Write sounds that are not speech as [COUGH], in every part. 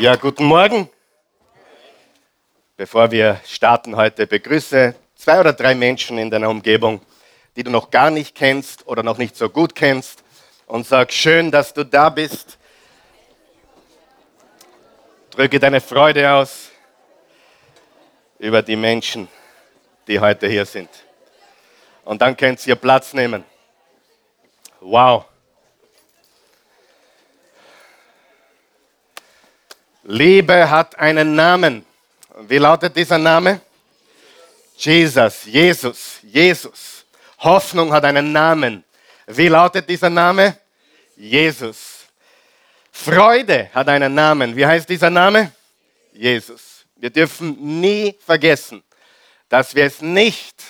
Ja, guten Morgen. Bevor wir starten heute, begrüße zwei oder drei Menschen in deiner Umgebung, die du noch gar nicht kennst oder noch nicht so gut kennst und sag schön, dass du da bist. Drücke deine Freude aus über die Menschen, die heute hier sind. Und dann könnt ihr Platz nehmen. Wow. Liebe hat einen Namen. Wie lautet dieser Name? Jesus, Jesus, Jesus. Hoffnung hat einen Namen. Wie lautet dieser Name? Jesus. Freude hat einen Namen. Wie heißt dieser Name? Jesus. Wir dürfen nie vergessen, dass wir es nicht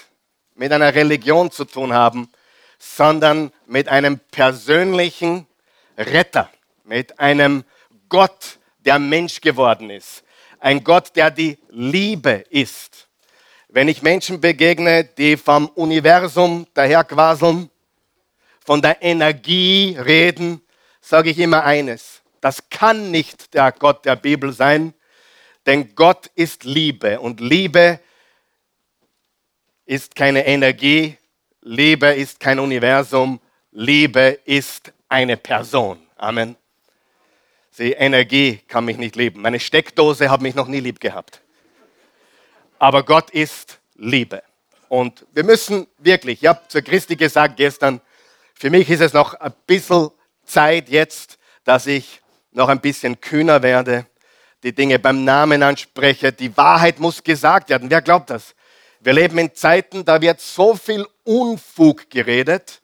mit einer Religion zu tun haben, sondern mit einem persönlichen Retter, mit einem Gott, der Mensch geworden ist. Ein Gott, der die Liebe ist. Wenn ich Menschen begegne, die vom Universum daherquaseln, von der Energie reden, sage ich immer eines. Das kann nicht der Gott der Bibel sein, denn Gott ist Liebe und Liebe ist keine Energie, Liebe ist kein Universum, Liebe ist eine Person. Amen. Die Energie kann mich nicht lieben. Meine Steckdose hat mich noch nie lieb gehabt. Aber Gott ist Liebe. Und wir müssen wirklich, ich habe zu Christi gesagt gestern, für mich ist es noch ein bisschen Zeit jetzt, dass ich noch ein bisschen kühner werde, die Dinge beim Namen anspreche. Die Wahrheit muss gesagt werden. Wer glaubt das? Wir leben in Zeiten, da wird so viel Unfug geredet,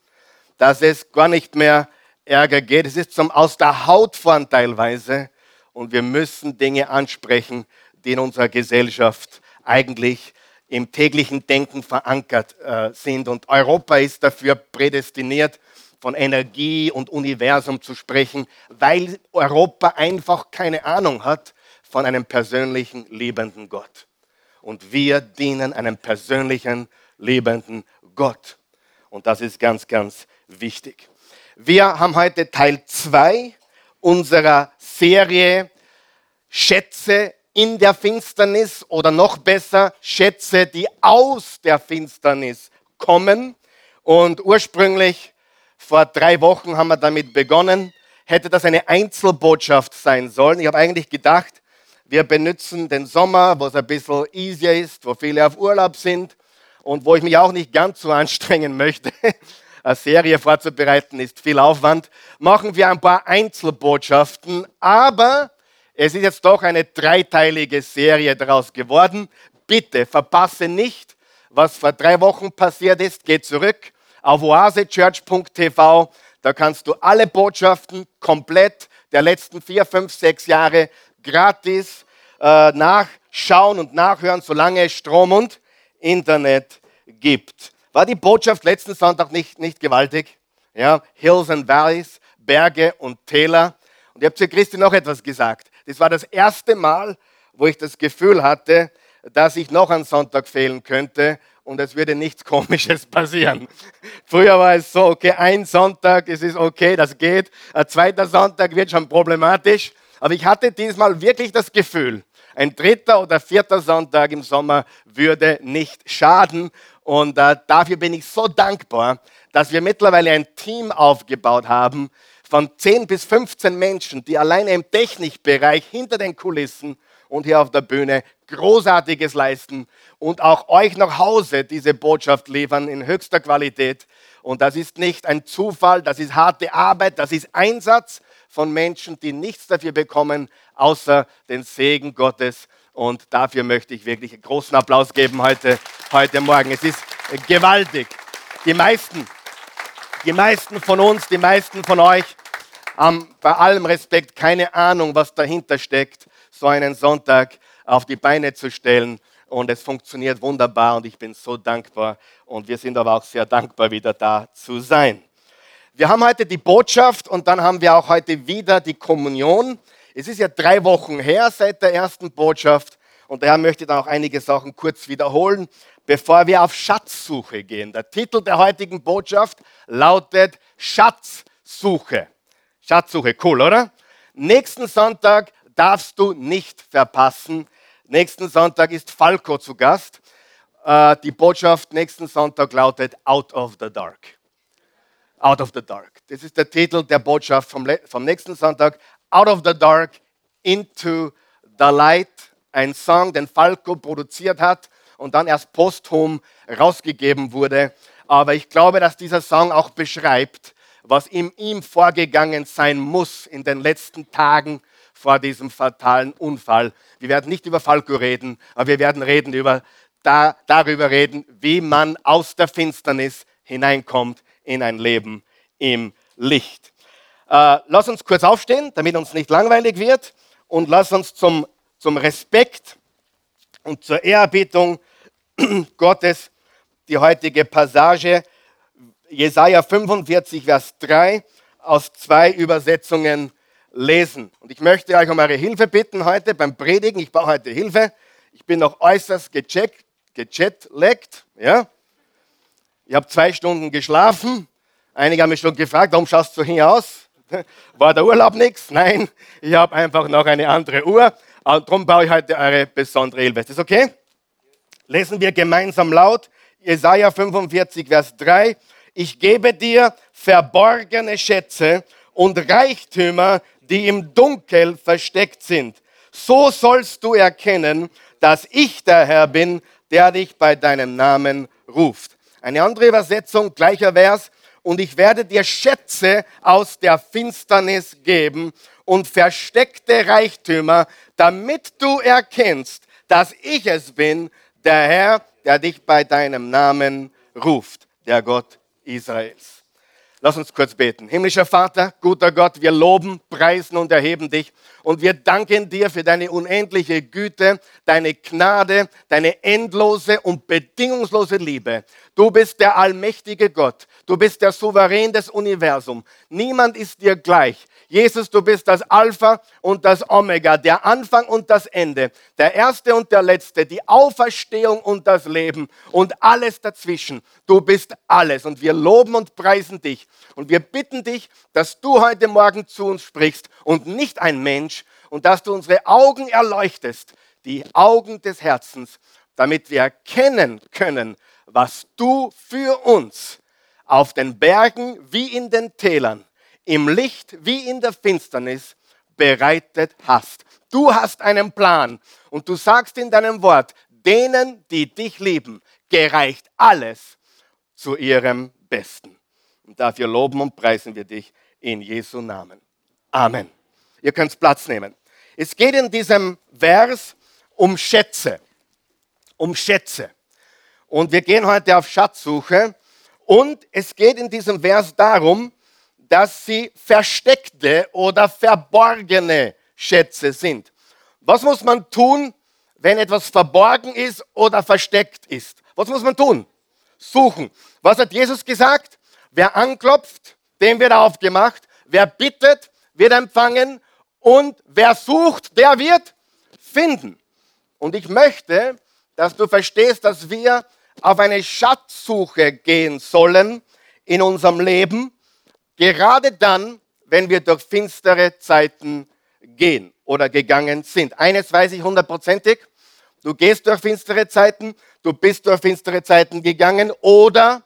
dass es gar nicht mehr Ärger geht. Es ist zum Aus der Haut fahren teilweise. Und wir müssen Dinge ansprechen, die in unserer Gesellschaft eigentlich im täglichen Denken verankert äh, sind. Und Europa ist dafür prädestiniert, von Energie und Universum zu sprechen, weil Europa einfach keine Ahnung hat von einem persönlichen, liebenden Gott. Und wir dienen einem persönlichen, liebenden Gott. Und das ist ganz, ganz wichtig. Wir haben heute Teil 2 unserer Serie Schätze in der Finsternis oder noch besser Schätze, die aus der Finsternis kommen. Und ursprünglich vor drei Wochen haben wir damit begonnen. Hätte das eine Einzelbotschaft sein sollen. Ich habe eigentlich gedacht, wir benutzen den Sommer, wo es ein bisschen easier ist, wo viele auf Urlaub sind und wo ich mich auch nicht ganz so [LAUGHS] anstrengen möchte eine Serie vorzubereiten, ist viel Aufwand. Machen wir ein paar Einzelbotschaften, aber es ist jetzt doch eine dreiteilige Serie daraus geworden. Bitte verpasse nicht, was vor drei Wochen passiert ist. Geh zurück auf oasechurch.tv. Da kannst du alle Botschaften komplett der letzten vier, fünf, sechs Jahre gratis äh, nachschauen und nachhören, solange es Strom und Internet gibt. War die Botschaft letzten Sonntag nicht, nicht gewaltig? Ja, Hills and Valleys, Berge und Täler. Und ich habe zu Christi noch etwas gesagt. Das war das erste Mal, wo ich das Gefühl hatte, dass ich noch einen Sonntag fehlen könnte und es würde nichts [LAUGHS] Komisches passieren. Früher war es so, okay, ein Sonntag, es ist okay, das geht. Ein zweiter Sonntag wird schon problematisch. Aber ich hatte diesmal wirklich das Gefühl, ein dritter oder vierter Sonntag im Sommer würde nicht schaden. Und äh, dafür bin ich so dankbar, dass wir mittlerweile ein Team aufgebaut haben von 10 bis 15 Menschen, die alleine im Technikbereich hinter den Kulissen und hier auf der Bühne Großartiges leisten und auch euch nach Hause diese Botschaft liefern in höchster Qualität. Und das ist nicht ein Zufall, das ist harte Arbeit, das ist Einsatz von Menschen, die nichts dafür bekommen, außer den Segen Gottes und dafür möchte ich wirklich einen großen Applaus geben heute, heute Morgen. Es ist gewaltig. Die meisten, die meisten von uns, die meisten von euch haben bei allem Respekt keine Ahnung, was dahinter steckt, so einen Sonntag auf die Beine zu stellen. Und es funktioniert wunderbar und ich bin so dankbar. Und wir sind aber auch sehr dankbar, wieder da zu sein. Wir haben heute die Botschaft und dann haben wir auch heute wieder die Kommunion. Es ist ja drei Wochen her seit der ersten Botschaft und daher möchte ich dann auch einige Sachen kurz wiederholen, bevor wir auf Schatzsuche gehen. Der Titel der heutigen Botschaft lautet Schatzsuche. Schatzsuche, cool, oder? Nächsten Sonntag darfst du nicht verpassen. Nächsten Sonntag ist Falco zu Gast. Äh, die Botschaft nächsten Sonntag lautet Out of the Dark. Out of the Dark. Das ist der Titel der Botschaft vom, vom nächsten Sonntag. Out of the Dark into the Light. Ein Song, den Falco produziert hat und dann erst posthum rausgegeben wurde. Aber ich glaube, dass dieser Song auch beschreibt, was in ihm vorgegangen sein muss in den letzten Tagen vor diesem fatalen Unfall. Wir werden nicht über Falco reden, aber wir werden reden über, da, darüber reden, wie man aus der Finsternis hineinkommt in ein Leben im Licht. Äh, lass uns kurz aufstehen, damit uns nicht langweilig wird und lass uns zum, zum Respekt und zur Ehrerbietung [CLEARS THROAT] Gottes die heutige Passage Jesaja 45, Vers 3 aus zwei Übersetzungen lesen. Und ich möchte euch um eure Hilfe bitten heute beim Predigen. Ich brauche heute Hilfe. Ich bin noch äußerst gecheckt, gejetlaggt. Ja? Ich habe zwei Stunden geschlafen. Einige haben mich schon gefragt, warum schaust du hier aus? [LAUGHS] War der Urlaub nichts? Nein, ich habe einfach noch eine andere Uhr. Und darum brauche ich heute eure besondere Hilfe. Ist okay? Lesen wir gemeinsam laut. Jesaja 45, Vers 3. Ich gebe dir verborgene Schätze und Reichtümer, die im Dunkel versteckt sind. So sollst du erkennen, dass ich der Herr bin, der dich bei deinem Namen ruft. Eine andere Übersetzung, gleicher Vers. Und ich werde dir Schätze aus der Finsternis geben und versteckte Reichtümer, damit du erkennst, dass ich es bin, der Herr, der dich bei deinem Namen ruft, der Gott Israels. Lass uns kurz beten. Himmlischer Vater, guter Gott, wir loben, preisen und erheben dich und wir danken dir für deine unendliche Güte, deine Gnade, deine endlose und bedingungslose Liebe. Du bist der allmächtige Gott. Du bist der Souverän des Universums. Niemand ist dir gleich. Jesus, du bist das Alpha und das Omega, der Anfang und das Ende, der Erste und der Letzte, die Auferstehung und das Leben und alles dazwischen. Du bist alles und wir loben und preisen dich. Und wir bitten dich, dass du heute Morgen zu uns sprichst und nicht ein Mensch und dass du unsere Augen erleuchtest, die Augen des Herzens, damit wir erkennen können, was du für uns auf den Bergen wie in den Tälern, im Licht wie in der Finsternis bereitet hast. Du hast einen Plan und du sagst in deinem Wort, denen, die dich lieben, gereicht alles zu ihrem Besten. Und dafür loben und preisen wir dich in Jesu Namen. Amen. Ihr könnt Platz nehmen. Es geht in diesem Vers um Schätze. Um Schätze. Und wir gehen heute auf Schatzsuche. Und es geht in diesem Vers darum, dass sie versteckte oder verborgene Schätze sind. Was muss man tun, wenn etwas verborgen ist oder versteckt ist? Was muss man tun? Suchen. Was hat Jesus gesagt? Wer anklopft, dem wird aufgemacht. Wer bittet, wird empfangen. Und wer sucht, der wird finden. Und ich möchte, dass du verstehst, dass wir auf eine Schatzsuche gehen sollen in unserem Leben, gerade dann, wenn wir durch finstere Zeiten gehen oder gegangen sind. Eines weiß ich hundertprozentig, du gehst durch finstere Zeiten, du bist durch finstere Zeiten gegangen oder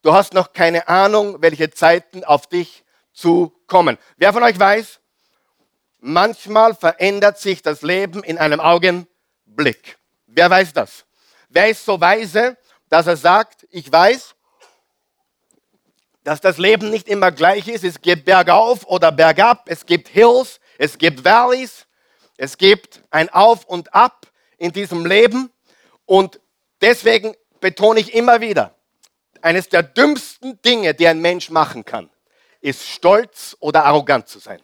du hast noch keine Ahnung, welche Zeiten auf dich zukommen. Wer von euch weiß, manchmal verändert sich das Leben in einem Augenblick. Wer weiß das? Wer ist so weise, dass er sagt, ich weiß, dass das Leben nicht immer gleich ist. Es gibt bergauf oder bergab, es gibt Hills, es gibt Valleys, es gibt ein Auf und Ab in diesem Leben. Und deswegen betone ich immer wieder, eines der dümmsten Dinge, die ein Mensch machen kann, ist stolz oder arrogant zu sein.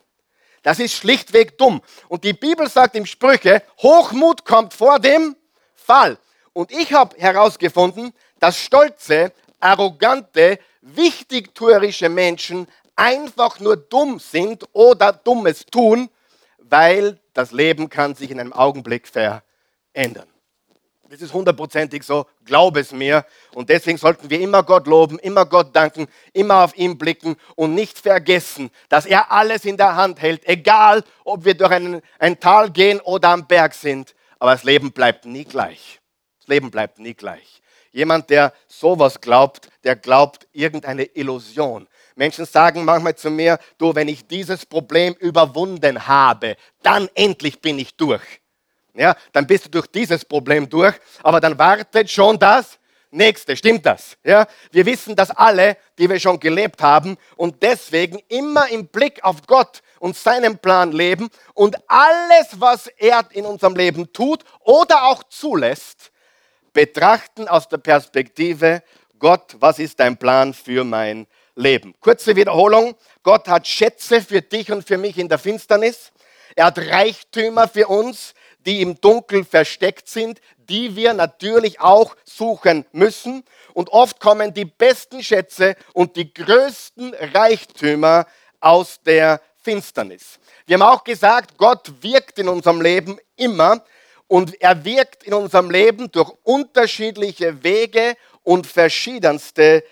Das ist schlichtweg dumm. Und die Bibel sagt im Sprüche, Hochmut kommt vor dem Fall. Und ich habe herausgefunden, dass stolze, arrogante, wichtigtuerische Menschen einfach nur dumm sind oder Dummes tun, weil das Leben kann sich in einem Augenblick verändern. Das ist hundertprozentig so, glaub es mir. Und deswegen sollten wir immer Gott loben, immer Gott danken, immer auf ihn blicken und nicht vergessen, dass er alles in der Hand hält, egal ob wir durch einen, ein Tal gehen oder am Berg sind. Aber das Leben bleibt nie gleich. Das Leben bleibt nie gleich. Jemand, der sowas glaubt, der glaubt irgendeine Illusion. Menschen sagen manchmal zu mir, du, wenn ich dieses Problem überwunden habe, dann endlich bin ich durch ja, dann bist du durch dieses Problem durch, aber dann wartet schon das nächste. Stimmt das? Ja, wir wissen das alle, die wir schon gelebt haben und deswegen immer im Blick auf Gott und seinen Plan leben und alles, was er in unserem Leben tut oder auch zulässt, betrachten aus der Perspektive, Gott, was ist dein Plan für mein Leben? Kurze Wiederholung. Gott hat Schätze für dich und für mich in der Finsternis. Er hat Reichtümer für uns die im Dunkel versteckt sind, die wir natürlich auch suchen müssen. Und oft kommen die besten Schätze und die größten Reichtümer aus der Finsternis. Wir haben auch gesagt, Gott wirkt in unserem Leben immer und er wirkt in unserem Leben durch unterschiedliche Wege und verschiedenste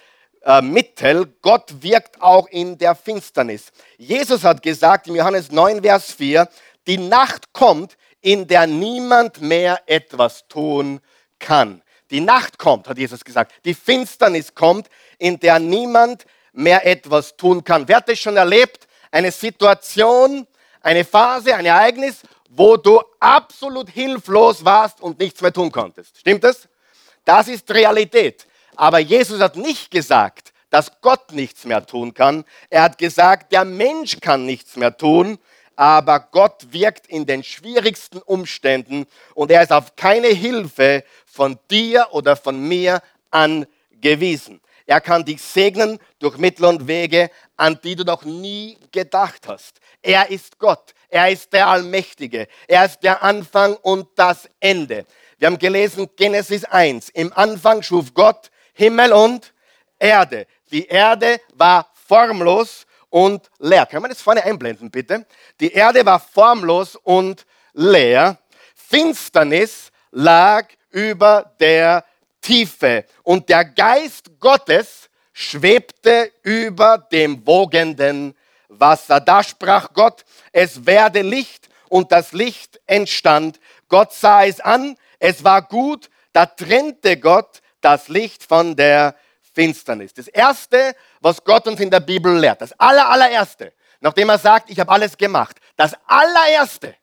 äh, Mittel. Gott wirkt auch in der Finsternis. Jesus hat gesagt im Johannes 9, Vers 4, die Nacht kommt, in der niemand mehr etwas tun kann. Die Nacht kommt, hat Jesus gesagt. Die Finsternis kommt, in der niemand mehr etwas tun kann. Wer hat das schon erlebt? Eine Situation, eine Phase, ein Ereignis, wo du absolut hilflos warst und nichts mehr tun konntest. Stimmt das? Das ist Realität. Aber Jesus hat nicht gesagt, dass Gott nichts mehr tun kann. Er hat gesagt, der Mensch kann nichts mehr tun aber Gott wirkt in den schwierigsten Umständen und er ist auf keine Hilfe von dir oder von mir angewiesen. Er kann dich segnen durch Mittel und Wege, an die du noch nie gedacht hast. Er ist Gott. Er ist der Allmächtige. Er ist der Anfang und das Ende. Wir haben gelesen Genesis 1. Im Anfang schuf Gott Himmel und Erde. Die Erde war formlos und leer. Können wir das vorne einblenden, bitte? Die Erde war formlos und leer. Finsternis lag über der Tiefe und der Geist Gottes schwebte über dem wogenden Wasser. Da sprach Gott, es werde Licht und das Licht entstand. Gott sah es an, es war gut, da trennte Gott das Licht von der Finsternis. Das Erste, was Gott uns in der Bibel lehrt, das aller, allererste, nachdem er sagt, ich habe alles gemacht, das allererste,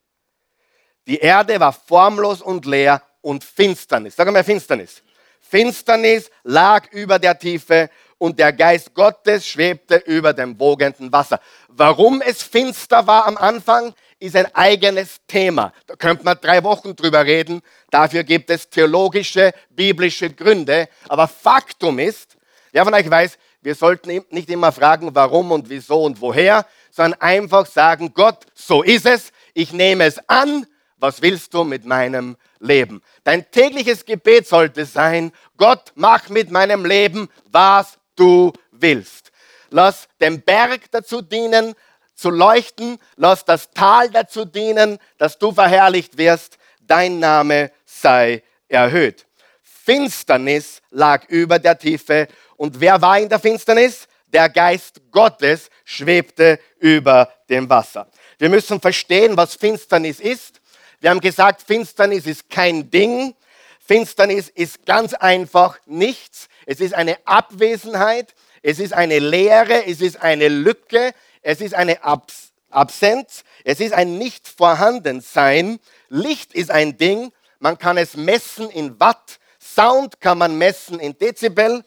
die Erde war formlos und leer und Finsternis. Sag mal Finsternis. Finsternis lag über der Tiefe und der Geist Gottes schwebte über dem wogenden Wasser. Warum es finster war am Anfang, ist ein eigenes Thema. Da könnte man drei Wochen drüber reden. Dafür gibt es theologische, biblische Gründe. Aber Faktum ist, Wer von euch weiß, wir sollten nicht immer fragen, warum und wieso und woher, sondern einfach sagen, Gott, so ist es, ich nehme es an, was willst du mit meinem Leben? Dein tägliches Gebet sollte sein, Gott, mach mit meinem Leben, was du willst. Lass den Berg dazu dienen, zu leuchten, lass das Tal dazu dienen, dass du verherrlicht wirst, dein Name sei erhöht. Finsternis lag über der Tiefe und wer war in der Finsternis? Der Geist Gottes schwebte über dem Wasser. Wir müssen verstehen, was Finsternis ist. Wir haben gesagt, Finsternis ist kein Ding. Finsternis ist ganz einfach nichts. Es ist eine Abwesenheit. Es ist eine Leere. Es ist eine Lücke. Es ist eine Abs Absenz. Es ist ein Nicht-Vorhandensein. Licht ist ein Ding. Man kann es messen in Watt. Sound kann man messen in Dezibel.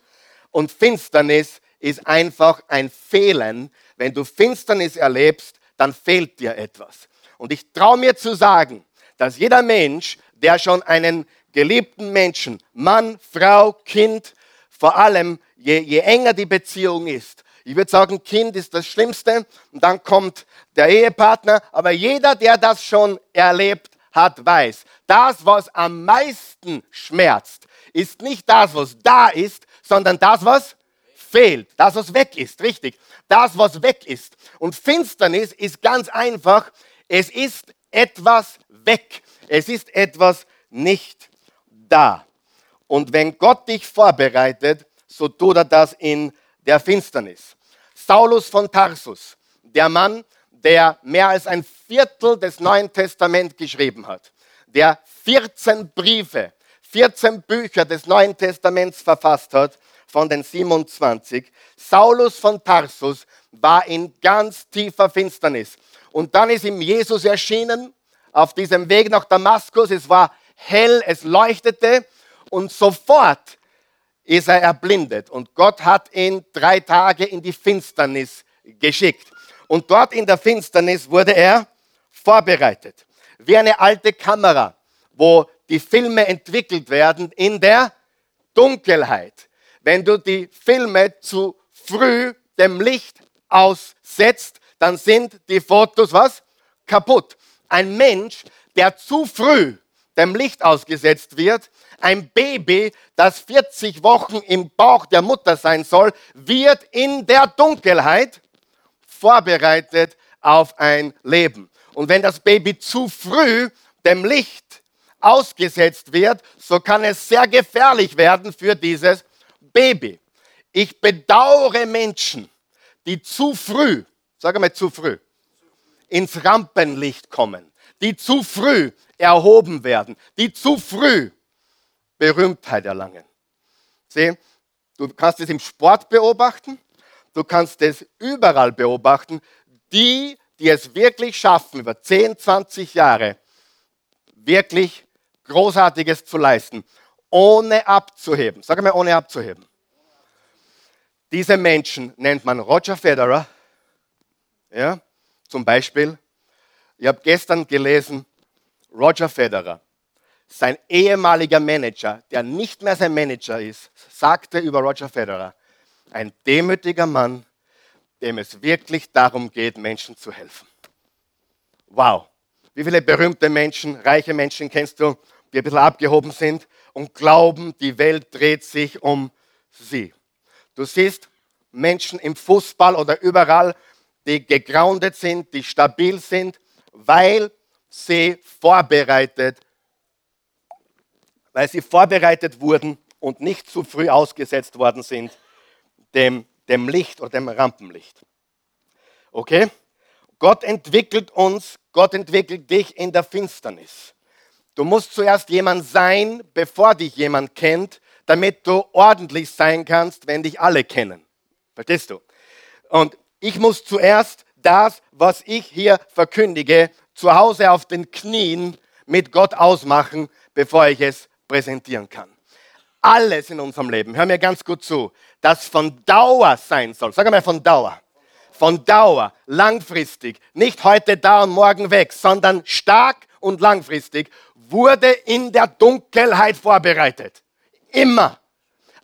Und Finsternis ist einfach ein Fehlen. Wenn du Finsternis erlebst, dann fehlt dir etwas. Und ich traue mir zu sagen, dass jeder Mensch, der schon einen geliebten Menschen, Mann, Frau, Kind, vor allem je, je enger die Beziehung ist, ich würde sagen, Kind ist das Schlimmste und dann kommt der Ehepartner, aber jeder, der das schon erlebt hat, weiß, das, was am meisten schmerzt, ist nicht das, was da ist, sondern das, was fehlt, das, was weg ist, richtig, das, was weg ist. Und Finsternis ist ganz einfach, es ist etwas weg, es ist etwas nicht da. Und wenn Gott dich vorbereitet, so tut er das in der Finsternis. Saulus von Tarsus, der Mann, der mehr als ein Viertel des Neuen Testaments geschrieben hat, der 14 Briefe, 14 Bücher des Neuen Testaments verfasst hat, von den 27. Saulus von Tarsus war in ganz tiefer Finsternis. Und dann ist ihm Jesus erschienen auf diesem Weg nach Damaskus. Es war hell, es leuchtete und sofort ist er erblindet. Und Gott hat ihn drei Tage in die Finsternis geschickt. Und dort in der Finsternis wurde er vorbereitet. Wie eine alte Kamera, wo die Filme entwickelt werden in der Dunkelheit. Wenn du die Filme zu früh dem Licht aussetzt, dann sind die Fotos was? Kaputt. Ein Mensch, der zu früh dem Licht ausgesetzt wird, ein Baby, das 40 Wochen im Bauch der Mutter sein soll, wird in der Dunkelheit vorbereitet auf ein Leben. Und wenn das Baby zu früh dem Licht ausgesetzt wird, so kann es sehr gefährlich werden für dieses Baby. Ich bedauere Menschen, die zu früh, sage mal zu früh, ins Rampenlicht kommen, die zu früh erhoben werden, die zu früh Berühmtheit erlangen. Sieh, du kannst es im Sport beobachten, du kannst es überall beobachten. Die, die es wirklich schaffen, über 10, 20 Jahre wirklich Großartiges zu leisten, ohne abzuheben. Sag mal, ohne abzuheben. Diese Menschen nennt man Roger Federer. Ja, zum Beispiel. Ich habe gestern gelesen, Roger Federer sein ehemaliger Manager, der nicht mehr sein Manager ist, sagte über Roger Federer, ein demütiger Mann, dem es wirklich darum geht, Menschen zu helfen. Wow. Wie viele berühmte Menschen, reiche Menschen kennst du, die ein bisschen abgehoben sind und glauben, die Welt dreht sich um sie. Du siehst Menschen im Fußball oder überall, die gegroundet sind, die stabil sind, weil sie vorbereitet weil sie vorbereitet wurden und nicht zu früh ausgesetzt worden sind dem, dem Licht oder dem Rampenlicht. Okay? Gott entwickelt uns, Gott entwickelt dich in der Finsternis. Du musst zuerst jemand sein, bevor dich jemand kennt, damit du ordentlich sein kannst, wenn dich alle kennen. Verstehst du? Und ich muss zuerst das, was ich hier verkündige, zu Hause auf den Knien mit Gott ausmachen, bevor ich es präsentieren kann. Alles in unserem Leben, hör mir ganz gut zu, das von Dauer sein soll. Sag mal von Dauer. Von Dauer, langfristig, nicht heute da und morgen weg, sondern stark und langfristig, wurde in der Dunkelheit vorbereitet. Immer.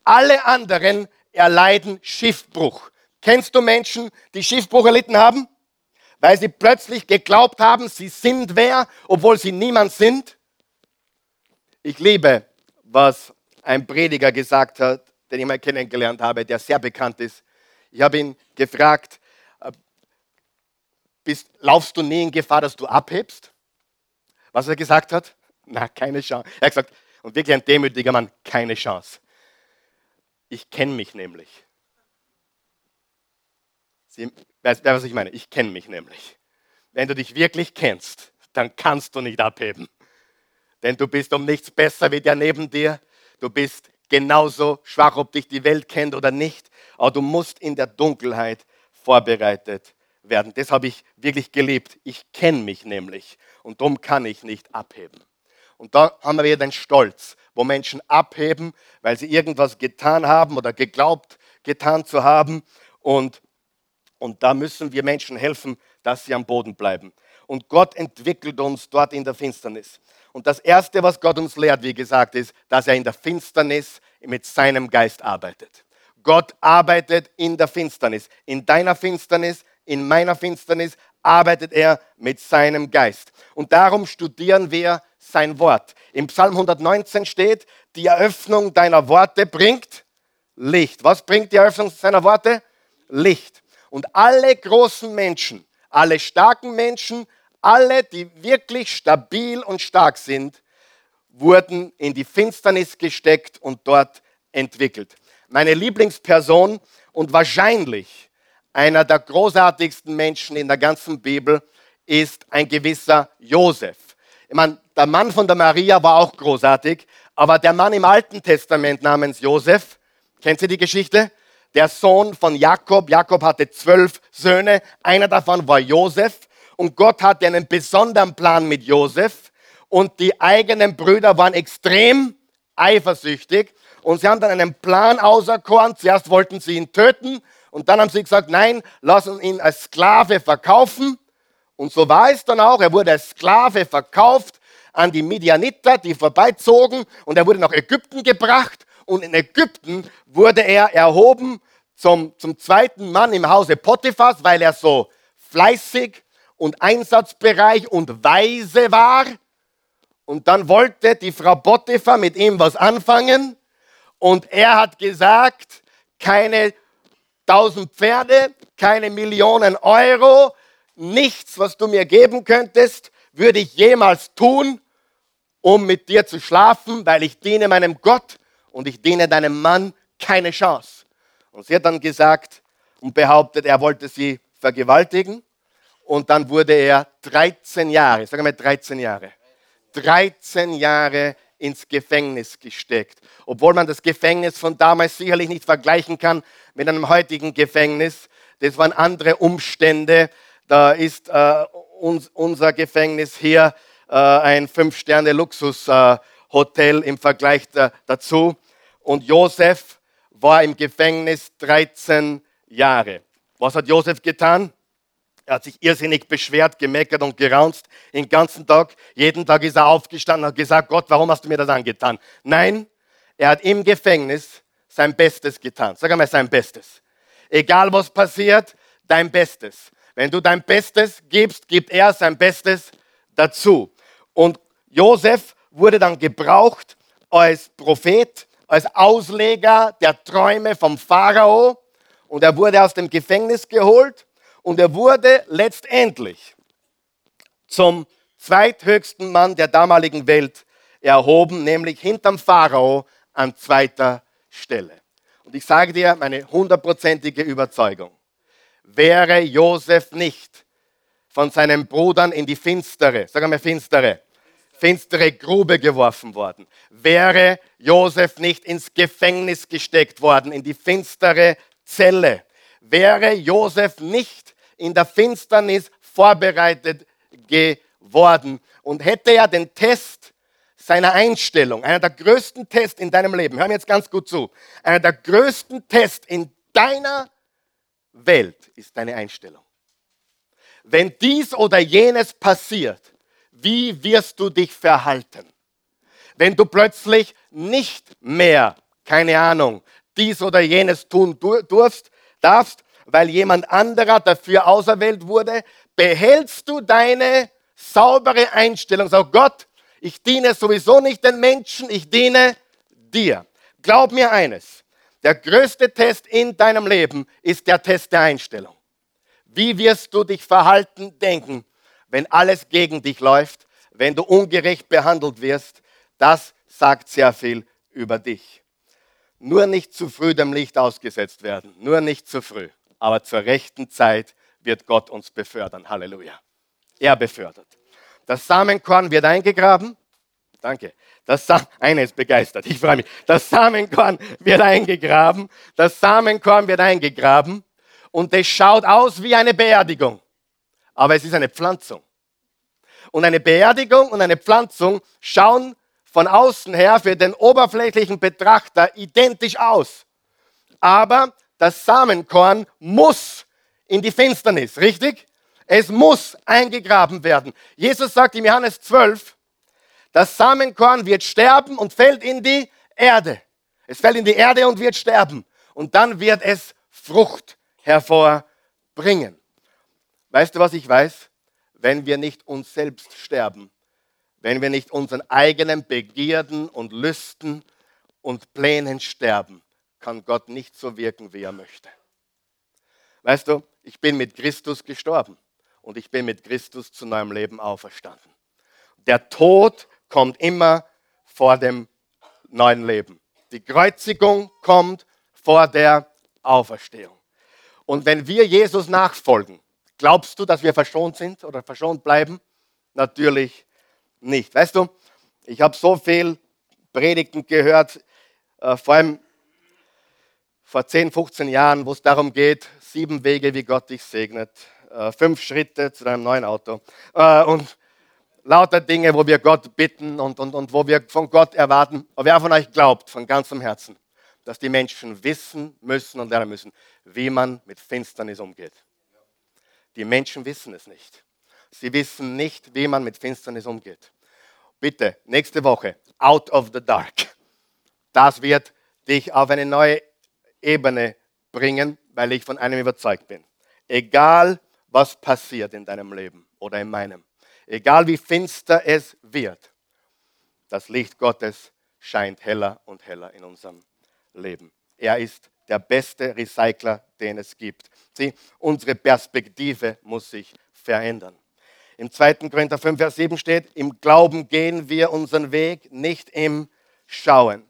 Alle anderen erleiden Schiffbruch. Kennst du Menschen, die Schiffbruch erlitten haben? Weil sie plötzlich geglaubt haben, sie sind wer, obwohl sie niemand sind? Ich liebe, was ein Prediger gesagt hat, den ich mal kennengelernt habe, der sehr bekannt ist. Ich habe ihn gefragt, bist, laufst du nie in Gefahr, dass du abhebst? Was er gesagt hat? [LAUGHS] Na, keine Chance. Er hat gesagt, und wirklich ein demütiger Mann, keine Chance. Ich kenne mich nämlich. Sie, wer, was ich meine? Ich kenne mich nämlich. Wenn du dich wirklich kennst, dann kannst du nicht abheben. Denn du bist um nichts besser wie der neben dir. Du bist genauso schwach, ob dich die Welt kennt oder nicht. Aber du musst in der Dunkelheit vorbereitet werden. Das habe ich wirklich geliebt. Ich kenne mich nämlich und darum kann ich nicht abheben. Und da haben wir den Stolz, wo Menschen abheben, weil sie irgendwas getan haben oder geglaubt getan zu haben. Und, und da müssen wir Menschen helfen, dass sie am Boden bleiben. Und Gott entwickelt uns dort in der Finsternis. Und das Erste, was Gott uns lehrt, wie gesagt, ist, dass er in der Finsternis mit seinem Geist arbeitet. Gott arbeitet in der Finsternis. In deiner Finsternis, in meiner Finsternis arbeitet er mit seinem Geist. Und darum studieren wir sein Wort. Im Psalm 119 steht, die Eröffnung deiner Worte bringt Licht. Was bringt die Eröffnung seiner Worte? Licht. Und alle großen Menschen, alle starken Menschen, alle, die wirklich stabil und stark sind, wurden in die Finsternis gesteckt und dort entwickelt. Meine Lieblingsperson und wahrscheinlich einer der großartigsten Menschen in der ganzen Bibel ist ein gewisser Josef. Ich meine, der Mann von der Maria war auch großartig, aber der Mann im Alten Testament namens Josef, kennt ihr die Geschichte? Der Sohn von Jakob. Jakob hatte zwölf Söhne. Einer davon war Josef. Und Gott hatte einen besonderen Plan mit Josef. Und die eigenen Brüder waren extrem eifersüchtig. Und sie haben dann einen Plan auserkoren. Zuerst wollten sie ihn töten. Und dann haben sie gesagt, nein, lass uns ihn als Sklave verkaufen. Und so war es dann auch. Er wurde als Sklave verkauft an die Midianiter, die vorbeizogen. Und er wurde nach Ägypten gebracht. Und in Ägypten wurde er erhoben zum, zum zweiten Mann im Hause Potiphas, weil er so fleißig und einsatzbereich und weise war. Und dann wollte die Frau Potiphar mit ihm was anfangen. Und er hat gesagt, keine tausend Pferde, keine Millionen Euro, nichts, was du mir geben könntest, würde ich jemals tun, um mit dir zu schlafen, weil ich diene meinem Gott und ich diene deinem Mann keine Chance. Und sie hat dann gesagt und behauptet, er wollte sie vergewaltigen. Und dann wurde er 13 Jahre, sagen wir 13 Jahre, 13 Jahre ins Gefängnis gesteckt. Obwohl man das Gefängnis von damals sicherlich nicht vergleichen kann mit einem heutigen Gefängnis. Das waren andere Umstände. Da ist äh, uns, unser Gefängnis hier äh, ein Fünf-Sterne-Luxus-Hotel äh, im Vergleich da, dazu. Und Josef war im Gefängnis 13 Jahre. Was hat Josef getan? Er hat sich irrsinnig beschwert, gemeckert und geraunzt den ganzen Tag. Jeden Tag ist er aufgestanden und hat gesagt, Gott, warum hast du mir das angetan? Nein, er hat im Gefängnis sein Bestes getan. Sag einmal sein Bestes. Egal was passiert, dein Bestes. Wenn du dein Bestes gibst, gibt er sein Bestes dazu. Und Josef wurde dann gebraucht als Prophet, als Ausleger der Träume vom Pharao. Und er wurde aus dem Gefängnis geholt und er wurde letztendlich zum zweithöchsten Mann der damaligen Welt erhoben, nämlich hinterm Pharao an zweiter Stelle. Und ich sage dir meine hundertprozentige Überzeugung, wäre Josef nicht von seinen Brüdern in die finstere, sagen wir finstere, finstere Grube geworfen worden, wäre Josef nicht ins Gefängnis gesteckt worden, in die finstere Zelle, wäre Josef nicht in der Finsternis vorbereitet geworden und hätte er den Test seiner Einstellung, einer der größten Tests in deinem Leben, hör mir jetzt ganz gut zu, einer der größten Tests in deiner Welt ist deine Einstellung. Wenn dies oder jenes passiert, wie wirst du dich verhalten? Wenn du plötzlich nicht mehr, keine Ahnung, dies oder jenes tun durfst, darfst, weil jemand anderer dafür auserwählt wurde, behältst du deine saubere Einstellung. Sag Gott, ich diene sowieso nicht den Menschen, ich diene dir. Glaub mir eines, der größte Test in deinem Leben ist der Test der Einstellung. Wie wirst du dich verhalten, denken, wenn alles gegen dich läuft, wenn du ungerecht behandelt wirst? Das sagt sehr viel über dich. Nur nicht zu früh dem Licht ausgesetzt werden, nur nicht zu früh aber zur rechten Zeit wird Gott uns befördern. Halleluja. Er befördert. Das Samenkorn wird eingegraben. Danke. Das Sa eine ist begeistert. Ich freue mich. Das Samenkorn wird eingegraben. Das Samenkorn wird eingegraben. Und es schaut aus wie eine Beerdigung. Aber es ist eine Pflanzung. Und eine Beerdigung und eine Pflanzung schauen von außen her für den oberflächlichen Betrachter identisch aus. Aber das Samenkorn muss in die Finsternis, richtig? Es muss eingegraben werden. Jesus sagt im Johannes 12, das Samenkorn wird sterben und fällt in die Erde. Es fällt in die Erde und wird sterben. Und dann wird es Frucht hervorbringen. Weißt du, was ich weiß? Wenn wir nicht uns selbst sterben, wenn wir nicht unseren eigenen Begierden und Lüsten und Plänen sterben, kann Gott nicht so wirken, wie er möchte. Weißt du, ich bin mit Christus gestorben und ich bin mit Christus zu neuem Leben auferstanden. Der Tod kommt immer vor dem neuen Leben. Die Kreuzigung kommt vor der Auferstehung. Und wenn wir Jesus nachfolgen, glaubst du, dass wir verschont sind oder verschont bleiben? Natürlich nicht. Weißt du, ich habe so viel Predigten gehört, äh, vor allem vor 10, 15 Jahren, wo es darum geht, sieben Wege, wie Gott dich segnet, äh, fünf Schritte zu deinem neuen Auto äh, und lauter Dinge, wo wir Gott bitten und, und, und wo wir von Gott erwarten. Aber wer von euch glaubt von ganzem Herzen, dass die Menschen wissen müssen und lernen müssen, wie man mit Finsternis umgeht? Die Menschen wissen es nicht. Sie wissen nicht, wie man mit Finsternis umgeht. Bitte, nächste Woche, Out of the Dark. Das wird dich auf eine neue Ebene bringen, weil ich von einem überzeugt bin. Egal, was passiert in deinem Leben oder in meinem, egal wie finster es wird, das Licht Gottes scheint heller und heller in unserem Leben. Er ist der beste Recycler, den es gibt. Sieh, unsere Perspektive muss sich verändern. Im 2. Korinther 5, Vers 7 steht, im Glauben gehen wir unseren Weg, nicht im Schauen.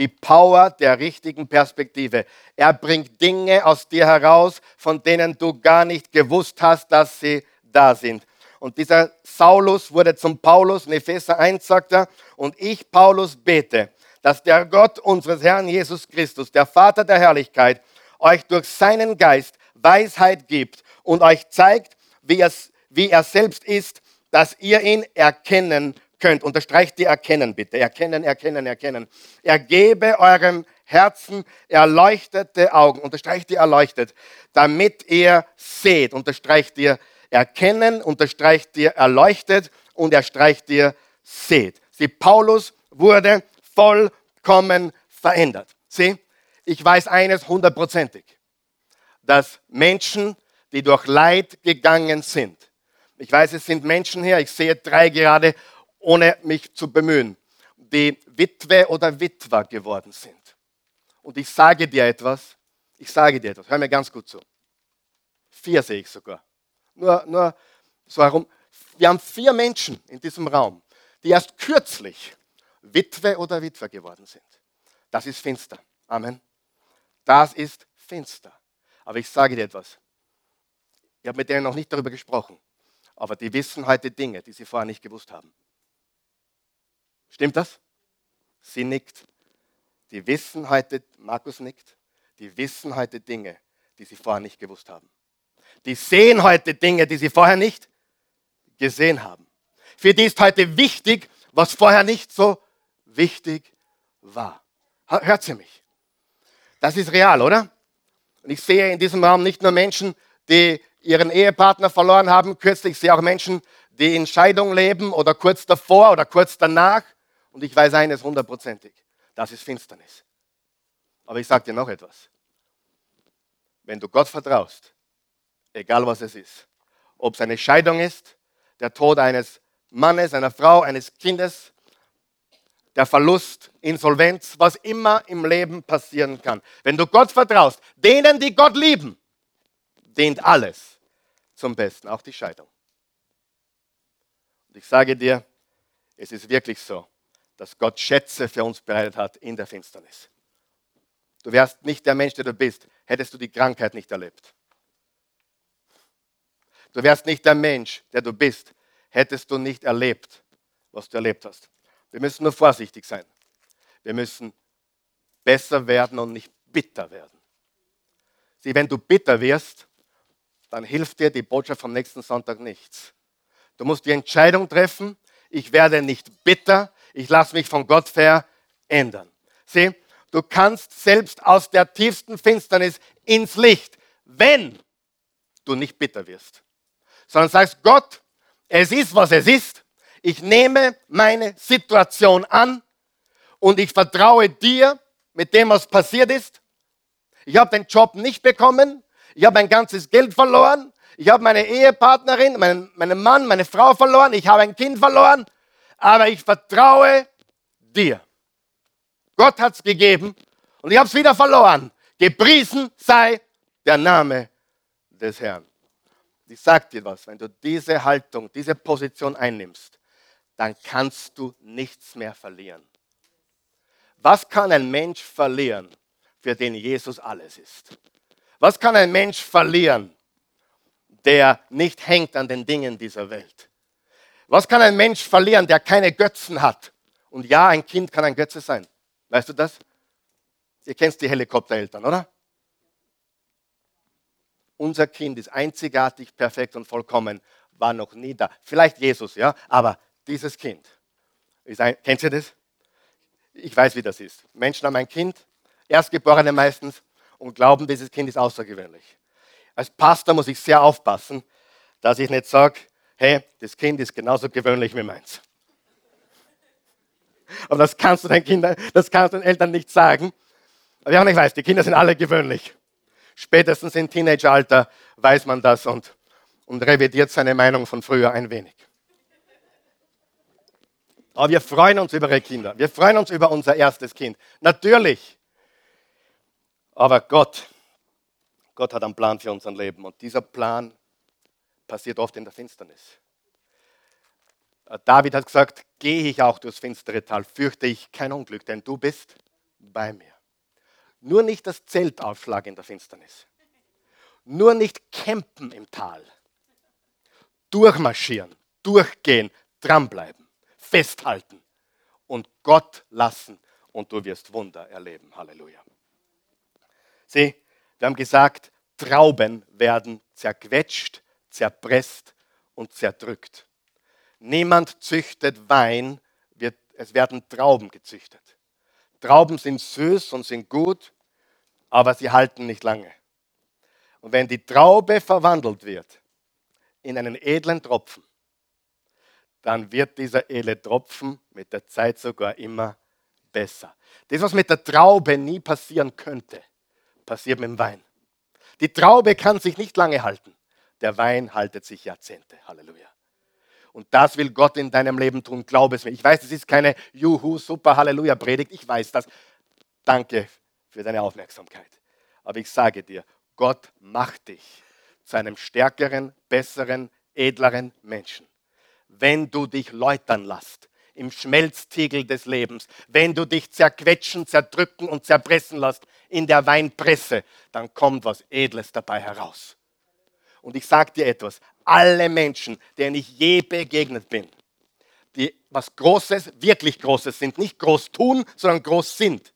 Die Power der richtigen Perspektive. Er bringt Dinge aus dir heraus, von denen du gar nicht gewusst hast, dass sie da sind. Und dieser Saulus wurde zum Paulus. In Epheser 1 sagt er, und ich, Paulus, bete, dass der Gott unseres Herrn Jesus Christus, der Vater der Herrlichkeit, euch durch seinen Geist Weisheit gibt und euch zeigt, wie, es, wie er selbst ist, dass ihr ihn erkennen könnt. Unterstreicht die Erkennen bitte. Erkennen, erkennen, erkennen. Er gebe eurem Herzen erleuchtete Augen. Unterstreicht die erleuchtet, damit ihr seht. Unterstreicht ihr erkennen, unterstreicht ihr erleuchtet und er streicht dir seht. Sie, Paulus wurde vollkommen verändert. Sieh, ich weiß eines hundertprozentig, dass Menschen, die durch Leid gegangen sind, ich weiß, es sind Menschen hier, ich sehe drei gerade, ohne mich zu bemühen, die Witwe oder Witwer geworden sind. Und ich sage dir etwas, ich sage dir etwas, hör mir ganz gut zu. Vier sehe ich sogar. Nur, nur so herum. Wir haben vier Menschen in diesem Raum, die erst kürzlich Witwe oder Witwer geworden sind. Das ist finster. Amen. Das ist finster. Aber ich sage dir etwas. Ich habe mit denen noch nicht darüber gesprochen. Aber die wissen heute Dinge, die sie vorher nicht gewusst haben. Stimmt das? Sie nickt. Die wissen heute, Markus nickt, die wissen heute Dinge, die sie vorher nicht gewusst haben. Die sehen heute Dinge, die sie vorher nicht gesehen haben. Für die ist heute wichtig, was vorher nicht so wichtig war. Hört sie mich? Das ist real, oder? Und ich sehe in diesem Raum nicht nur Menschen, die ihren Ehepartner verloren haben, kürzlich, ich sehe auch Menschen, die in Scheidung leben oder kurz davor oder kurz danach. Und ich weiß eines hundertprozentig, das ist Finsternis. Aber ich sage dir noch etwas. Wenn du Gott vertraust, egal was es ist, ob es eine Scheidung ist, der Tod eines Mannes, einer Frau, eines Kindes, der Verlust, Insolvenz, was immer im Leben passieren kann. Wenn du Gott vertraust, denen, die Gott lieben, dient alles zum Besten, auch die Scheidung. Und ich sage dir, es ist wirklich so, dass Gott Schätze für uns bereitet hat in der Finsternis. Du wärst nicht der Mensch, der du bist, hättest du die Krankheit nicht erlebt. Du wärst nicht der Mensch, der du bist, hättest du nicht erlebt, was du erlebt hast. Wir müssen nur vorsichtig sein. Wir müssen besser werden und nicht bitter werden. Sieh, wenn du bitter wirst, dann hilft dir die Botschaft vom nächsten Sonntag nichts. Du musst die Entscheidung treffen, ich werde nicht bitter, ich lasse mich von Gott verändern. Sieh, du kannst selbst aus der tiefsten Finsternis ins Licht, wenn du nicht bitter wirst, sondern sagst, Gott, es ist, was es ist. Ich nehme meine Situation an und ich vertraue dir mit dem, was passiert ist. Ich habe den Job nicht bekommen. Ich habe mein ganzes Geld verloren. Ich habe meine Ehepartnerin, meinen, meinen Mann, meine Frau verloren. Ich habe ein Kind verloren. Aber ich vertraue dir. Gott hat es gegeben und ich habe es wieder verloren. Gepriesen sei der Name des Herrn. Ich sage dir was, wenn du diese Haltung, diese Position einnimmst, dann kannst du nichts mehr verlieren. Was kann ein Mensch verlieren, für den Jesus alles ist? Was kann ein Mensch verlieren, der nicht hängt an den Dingen dieser Welt? Was kann ein Mensch verlieren, der keine Götzen hat? Und ja, ein Kind kann ein Götze sein. Weißt du das? Ihr kennt die Helikoptereltern, oder? Unser Kind ist einzigartig, perfekt und vollkommen, war noch nie da. Vielleicht Jesus, ja, aber dieses Kind. Ist ein, kennt ihr das? Ich weiß, wie das ist. Menschen haben ein Kind, Erstgeborene meistens, und glauben, dieses Kind ist außergewöhnlich. Als Pastor muss ich sehr aufpassen, dass ich nicht sage, hey, das Kind ist genauso gewöhnlich wie meins. Aber das kannst du deinen Kindern, das kannst du den Eltern nicht sagen. Aber ja, ich weiß, die Kinder sind alle gewöhnlich. Spätestens im Teenageralter weiß man das und, und revidiert seine Meinung von früher ein wenig. Aber wir freuen uns über ihre Kinder. Wir freuen uns über unser erstes Kind. Natürlich. Aber Gott, Gott hat einen Plan für unser Leben. Und dieser Plan passiert oft in der Finsternis. David hat gesagt, gehe ich auch durchs finstere Tal, fürchte ich kein Unglück, denn du bist bei mir. Nur nicht das Zelt aufschlagen in der Finsternis. Nur nicht campen im Tal. Durchmarschieren, durchgehen, dranbleiben, festhalten und Gott lassen und du wirst Wunder erleben. Halleluja. Sieh, wir haben gesagt, Trauben werden zerquetscht, zerpresst und zerdrückt. Niemand züchtet Wein, wird, es werden Trauben gezüchtet. Trauben sind süß und sind gut, aber sie halten nicht lange. Und wenn die Traube verwandelt wird in einen edlen Tropfen, dann wird dieser edle Tropfen mit der Zeit sogar immer besser. Das, was mit der Traube nie passieren könnte, passiert mit dem Wein. Die Traube kann sich nicht lange halten. Der Wein haltet sich Jahrzehnte. Halleluja. Und das will Gott in deinem Leben tun, glaub es mir. Ich weiß, es ist keine Juhu, super, Halleluja Predigt, ich weiß das. Danke für deine Aufmerksamkeit. Aber ich sage dir, Gott macht dich zu einem stärkeren, besseren, edleren Menschen. Wenn du dich läutern lässt im Schmelztiegel des Lebens, wenn du dich zerquetschen, zerdrücken und zerpressen lässt in der Weinpresse, dann kommt was Edles dabei heraus. Und ich sage dir etwas, alle Menschen, denen ich je begegnet bin, die was Großes, wirklich Großes sind, nicht groß tun, sondern groß sind,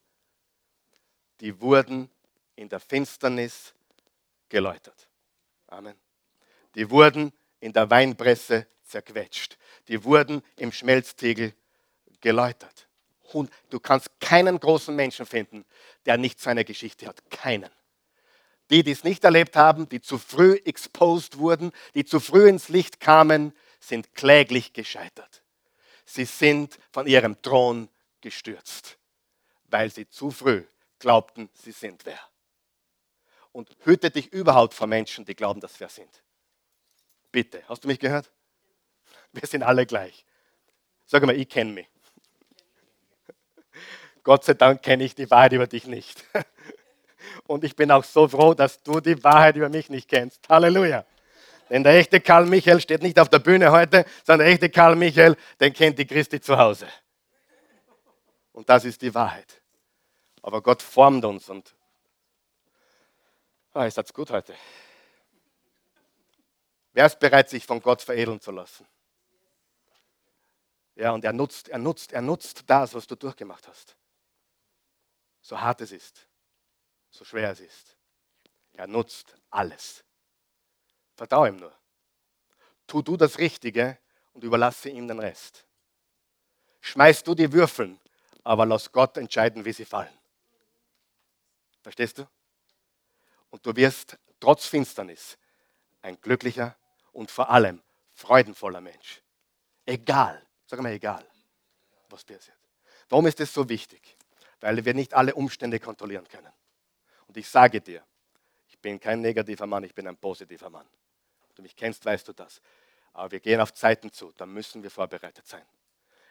die wurden in der Finsternis geläutert. Amen. Die wurden in der Weinpresse zerquetscht. Die wurden im Schmelztegel geläutert. Du kannst keinen großen Menschen finden, der nicht seine Geschichte hat. Keinen. Die, die es nicht erlebt haben, die zu früh exposed wurden, die zu früh ins Licht kamen, sind kläglich gescheitert. Sie sind von ihrem Thron gestürzt, weil sie zu früh glaubten, sie sind wer. Und hüte dich überhaupt vor Menschen, die glauben, dass wir sind. Bitte, hast du mich gehört? Wir sind alle gleich. Sag mal, ich kenne mich. Gott sei Dank kenne ich die Wahrheit über dich nicht. Und ich bin auch so froh, dass du die Wahrheit über mich nicht kennst. Halleluja. Denn der echte Karl Michael steht nicht auf der Bühne heute, sondern der echte Karl Michael, den kennt die Christi zu Hause. Und das ist die Wahrheit. Aber Gott formt uns und ah, ist das gut heute. Wer ist bereit, sich von Gott veredeln zu lassen? Ja, und er nutzt, er nutzt, er nutzt das, was du durchgemacht hast. So hart es ist, so schwer es ist. Er nutzt alles. Vertraue ihm nur. Tu du das Richtige und überlasse ihm den Rest. Schmeiß du die Würfeln, aber lass Gott entscheiden, wie sie fallen. Verstehst du? Und du wirst trotz Finsternis ein glücklicher und vor allem freudenvoller Mensch. Egal, sag mal egal, was passiert. Warum ist das so wichtig? Weil wir nicht alle Umstände kontrollieren können. Und ich sage dir, ich bin kein negativer Mann, ich bin ein positiver Mann. Wenn du mich kennst, weißt du das. Aber wir gehen auf Zeiten zu, da müssen wir vorbereitet sein.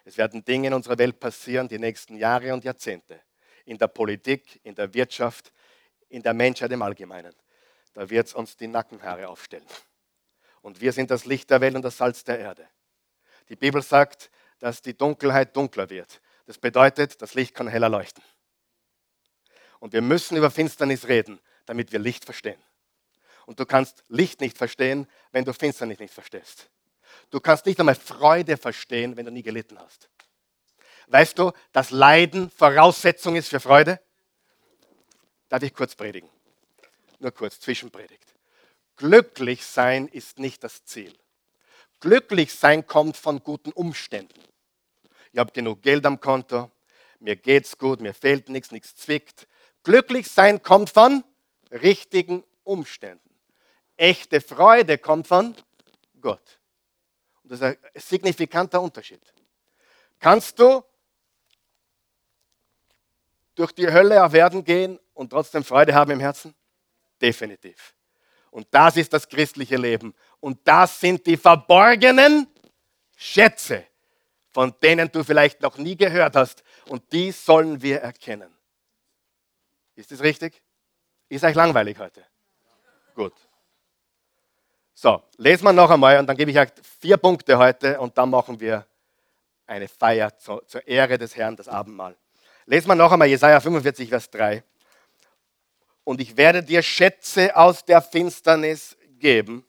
Es werden Dinge in unserer Welt passieren, die nächsten Jahre und Jahrzehnte. In der Politik, in der Wirtschaft, in der Menschheit im Allgemeinen. Da wird es uns die Nackenhaare aufstellen. Und wir sind das Licht der Welt und das Salz der Erde. Die Bibel sagt, dass die Dunkelheit dunkler wird, Das bedeutet, das Licht kann heller leuchten. Und wir müssen über Finsternis reden, damit wir Licht verstehen. Und du kannst Licht nicht verstehen, wenn du Finsternis nicht verstehst. Du kannst nicht einmal Freude verstehen, wenn du nie gelitten hast. Weißt du, dass Leiden Voraussetzung ist für Freude? Darf ich kurz predigen? Nur kurz, Zwischenpredigt. Glücklich sein ist nicht das Ziel. Glücklich sein kommt von guten Umständen. Ich habe genug Geld am Konto, mir geht's gut, mir fehlt nichts, nichts zwickt. Glücklich sein kommt von richtigen Umständen. Echte Freude kommt von Gott. Und das ist ein signifikanter Unterschied. Kannst du durch die Hölle auf Erden gehen und trotzdem Freude haben im Herzen? Definitiv. Und das ist das christliche Leben. Und das sind die verborgenen Schätze, von denen du vielleicht noch nie gehört hast. Und die sollen wir erkennen. Ist das richtig? Ist euch langweilig heute? Gut. So, lesen wir noch einmal und dann gebe ich euch vier Punkte heute und dann machen wir eine Feier zur, zur Ehre des Herrn, das Abendmahl. Lesen wir noch einmal Jesaja 45, Vers 3. Und ich werde dir Schätze aus der Finsternis geben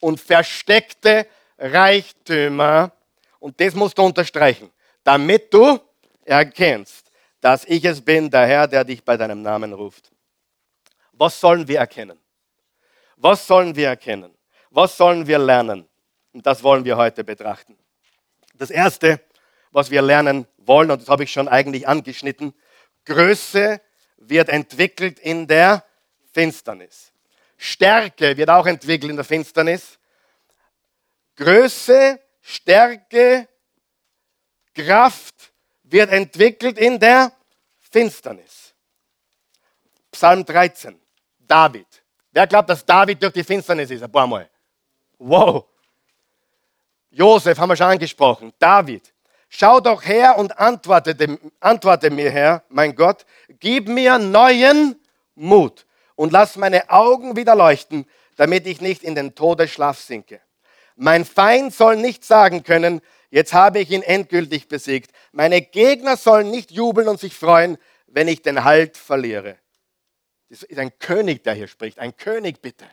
und versteckte Reichtümer. Und das musst du unterstreichen, damit du erkennst, dass ich es bin, der Herr, der dich bei deinem Namen ruft. Was sollen wir erkennen? Was sollen wir erkennen? Was sollen wir lernen? Und das wollen wir heute betrachten. Das Erste, was wir lernen wollen, und das habe ich schon eigentlich angeschnitten, Größe wird entwickelt in der Finsternis. Stärke wird auch entwickelt in der Finsternis. Größe, Stärke, Kraft wird entwickelt in der Finsternis. Psalm 13, David. Wer glaubt, dass David durch die Finsternis ist? Ein paar Mal. Wow. Josef haben wir schon angesprochen. David. Schau doch her und antworte, dem, antworte mir, Herr, mein Gott, gib mir neuen Mut und lass meine Augen wieder leuchten, damit ich nicht in den Todesschlaf sinke. Mein Feind soll nicht sagen können, jetzt habe ich ihn endgültig besiegt. Meine Gegner sollen nicht jubeln und sich freuen, wenn ich den Halt verliere. Das ist ein König, der hier spricht. Ein König, bitte.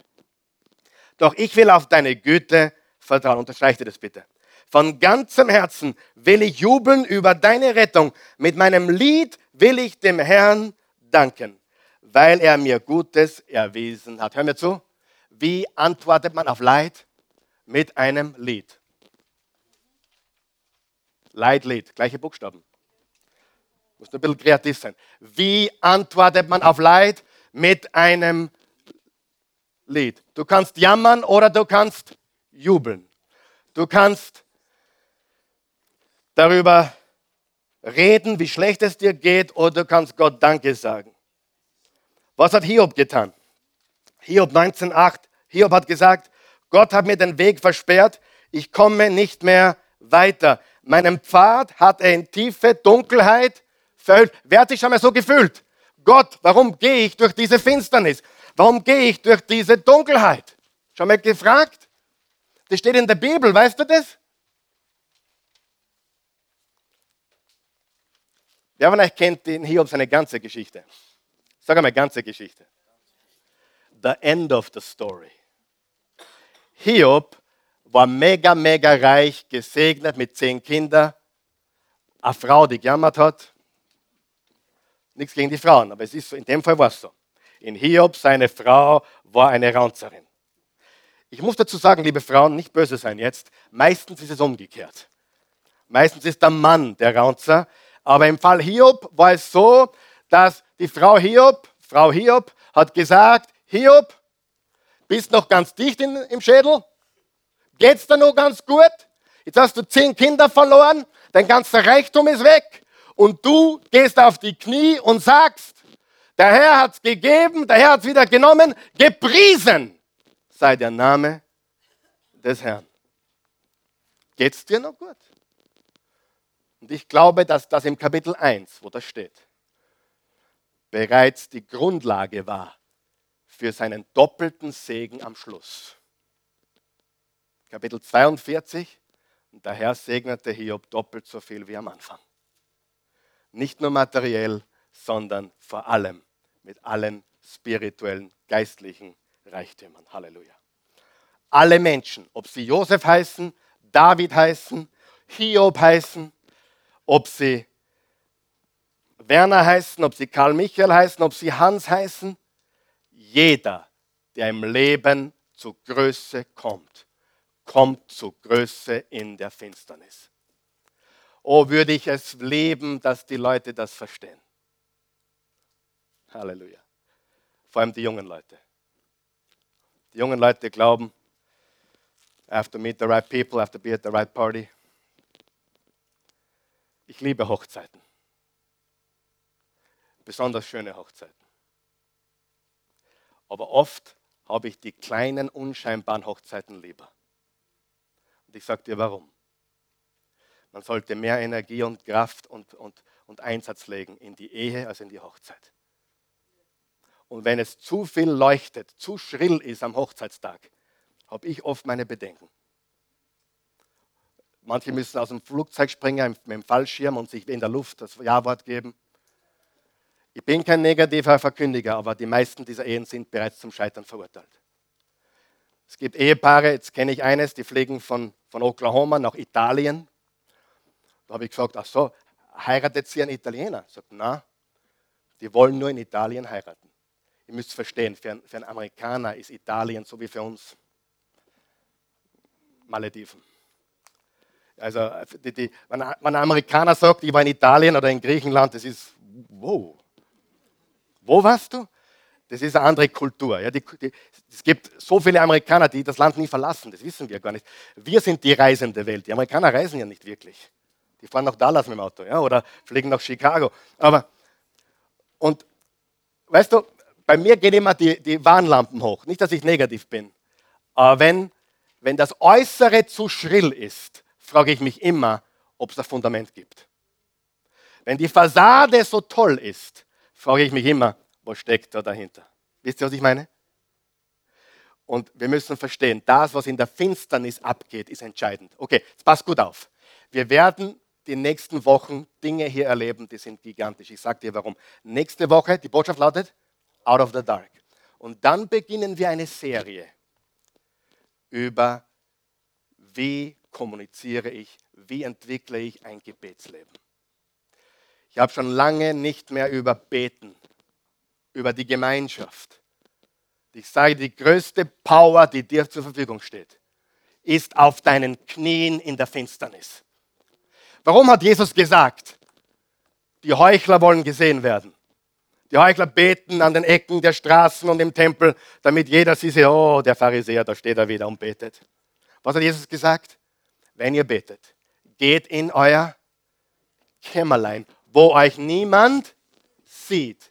Doch ich will auf deine Güte vertrauen. Unterstreiche das bitte. Von ganzem Herzen will ich jubeln über deine Rettung. Mit meinem Lied will ich dem Herrn danken, weil er mir Gutes erwiesen hat. Hör mir zu. Wie antwortet man auf Leid? Mit einem Lied. Leidlied, gleiche Buchstaben. Muss ein bisschen kreativ sein. Wie antwortet man auf Leid? Mit einem Lied. Du kannst jammern oder du kannst jubeln. Du kannst darüber reden, wie schlecht es dir geht, oder du kannst Gott Danke sagen. Was hat Hiob getan? Hiob 19,8. Hiob hat gesagt, Gott hat mir den Weg versperrt, ich komme nicht mehr weiter. Meinen Pfad hat er in tiefe Dunkelheit verhüllt. Wer hat sich schon mal so gefühlt? Gott, warum gehe ich durch diese Finsternis? Warum gehe ich durch diese Dunkelheit? Schon mal gefragt? Das steht in der Bibel, weißt du das? Wer von euch kennt den Hiob seine ganze Geschichte? Sag einmal ganze Geschichte. The end of the story. Hiob war mega, mega reich, gesegnet mit zehn Kindern. Eine Frau, die gejammert hat. Nichts gegen die Frauen, aber es ist so, in dem Fall war es so. In Hiob, seine Frau war eine Raunzerin. Ich muss dazu sagen, liebe Frauen, nicht böse sein jetzt, meistens ist es umgekehrt. Meistens ist der Mann der Raunzer, aber im Fall Hiob war es so, dass die Frau Hiob, Frau Hiob, hat gesagt, Hiob, bist noch ganz dicht in, im Schädel? Geht's dir noch ganz gut? Jetzt hast du zehn Kinder verloren, dein ganzer Reichtum ist weg und du gehst auf die Knie und sagst, der Herr hat's gegeben, der Herr hat's wieder genommen, gepriesen sei der Name des Herrn. Geht's dir noch gut? Und ich glaube, dass das im Kapitel 1, wo das steht, bereits die Grundlage war für seinen doppelten Segen am Schluss. Kapitel 42, und der Herr segnete Hiob doppelt so viel wie am Anfang. Nicht nur materiell, sondern vor allem mit allen spirituellen, geistlichen Reichtümern. Halleluja. Alle Menschen, ob sie Josef heißen, David heißen, Hiob heißen, ob sie Werner heißen, ob sie Karl Michael heißen, ob sie Hans heißen, jeder, der im Leben zu Größe kommt, kommt zu Größe in der Finsternis. Oh, würde ich es leben, dass die Leute das verstehen. Halleluja. Vor allem die jungen Leute. Die jungen Leute glauben, I have to meet the right people, I have to be at the right party. Ich liebe Hochzeiten. Besonders schöne Hochzeiten. Aber oft habe ich die kleinen, unscheinbaren Hochzeiten lieber. Und ich sage dir warum. Man sollte mehr Energie und Kraft und, und, und Einsatz legen in die Ehe als in die Hochzeit. Und wenn es zu viel leuchtet, zu schrill ist am Hochzeitstag, habe ich oft meine Bedenken. Manche müssen aus dem Flugzeug springen mit dem Fallschirm und sich in der Luft das Ja-Wort geben. Ich bin kein negativer Verkündiger, aber die meisten dieser Ehen sind bereits zum Scheitern verurteilt. Es gibt Ehepaare, jetzt kenne ich eines, die fliegen von, von Oklahoma nach Italien. Da habe ich gesagt, ach so, heiratet sie einen Italiener? Sagt, na, die wollen nur in Italien heiraten. Ihr müsst verstehen, für, für einen Amerikaner ist Italien so wie für uns Malediven. Also, die, die, wenn ein Amerikaner sagt, ich war in Italien oder in Griechenland, das ist, wow, wo warst du? Das ist eine andere Kultur. Ja, die, die, es gibt so viele Amerikaner, die das Land nie verlassen. Das wissen wir gar nicht. Wir sind die reisende Welt. Die Amerikaner reisen ja nicht wirklich. Die fahren nach Dallas mit dem Auto ja, oder fliegen nach Chicago. Aber, und weißt du, bei mir gehen immer die, die Warnlampen hoch. Nicht, dass ich negativ bin. Aber wenn, wenn das Äußere zu schrill ist, frage ich mich immer, ob es ein Fundament gibt. Wenn die Fassade so toll ist, frage ich mich immer, was steckt da dahinter? Wisst ihr, was ich meine? Und wir müssen verstehen, das, was in der Finsternis abgeht, ist entscheidend. Okay, jetzt passt gut auf. Wir werden die nächsten Wochen Dinge hier erleben, die sind gigantisch. Ich sage dir warum. Nächste Woche, die Botschaft lautet, Out of the Dark. Und dann beginnen wir eine Serie über, wie kommuniziere ich, wie entwickle ich ein Gebetsleben. Ich habe schon lange nicht mehr über Beten, über die Gemeinschaft. Ich sage, die größte Power, die dir zur Verfügung steht, ist auf deinen Knien in der Finsternis. Warum hat Jesus gesagt, die Heuchler wollen gesehen werden? Die Heuchler beten an den Ecken der Straßen und im Tempel, damit jeder sie sieht, oh, der Pharisäer, da steht er wieder und betet. Was hat Jesus gesagt? Wenn ihr betet, geht in euer Kämmerlein wo euch niemand sieht.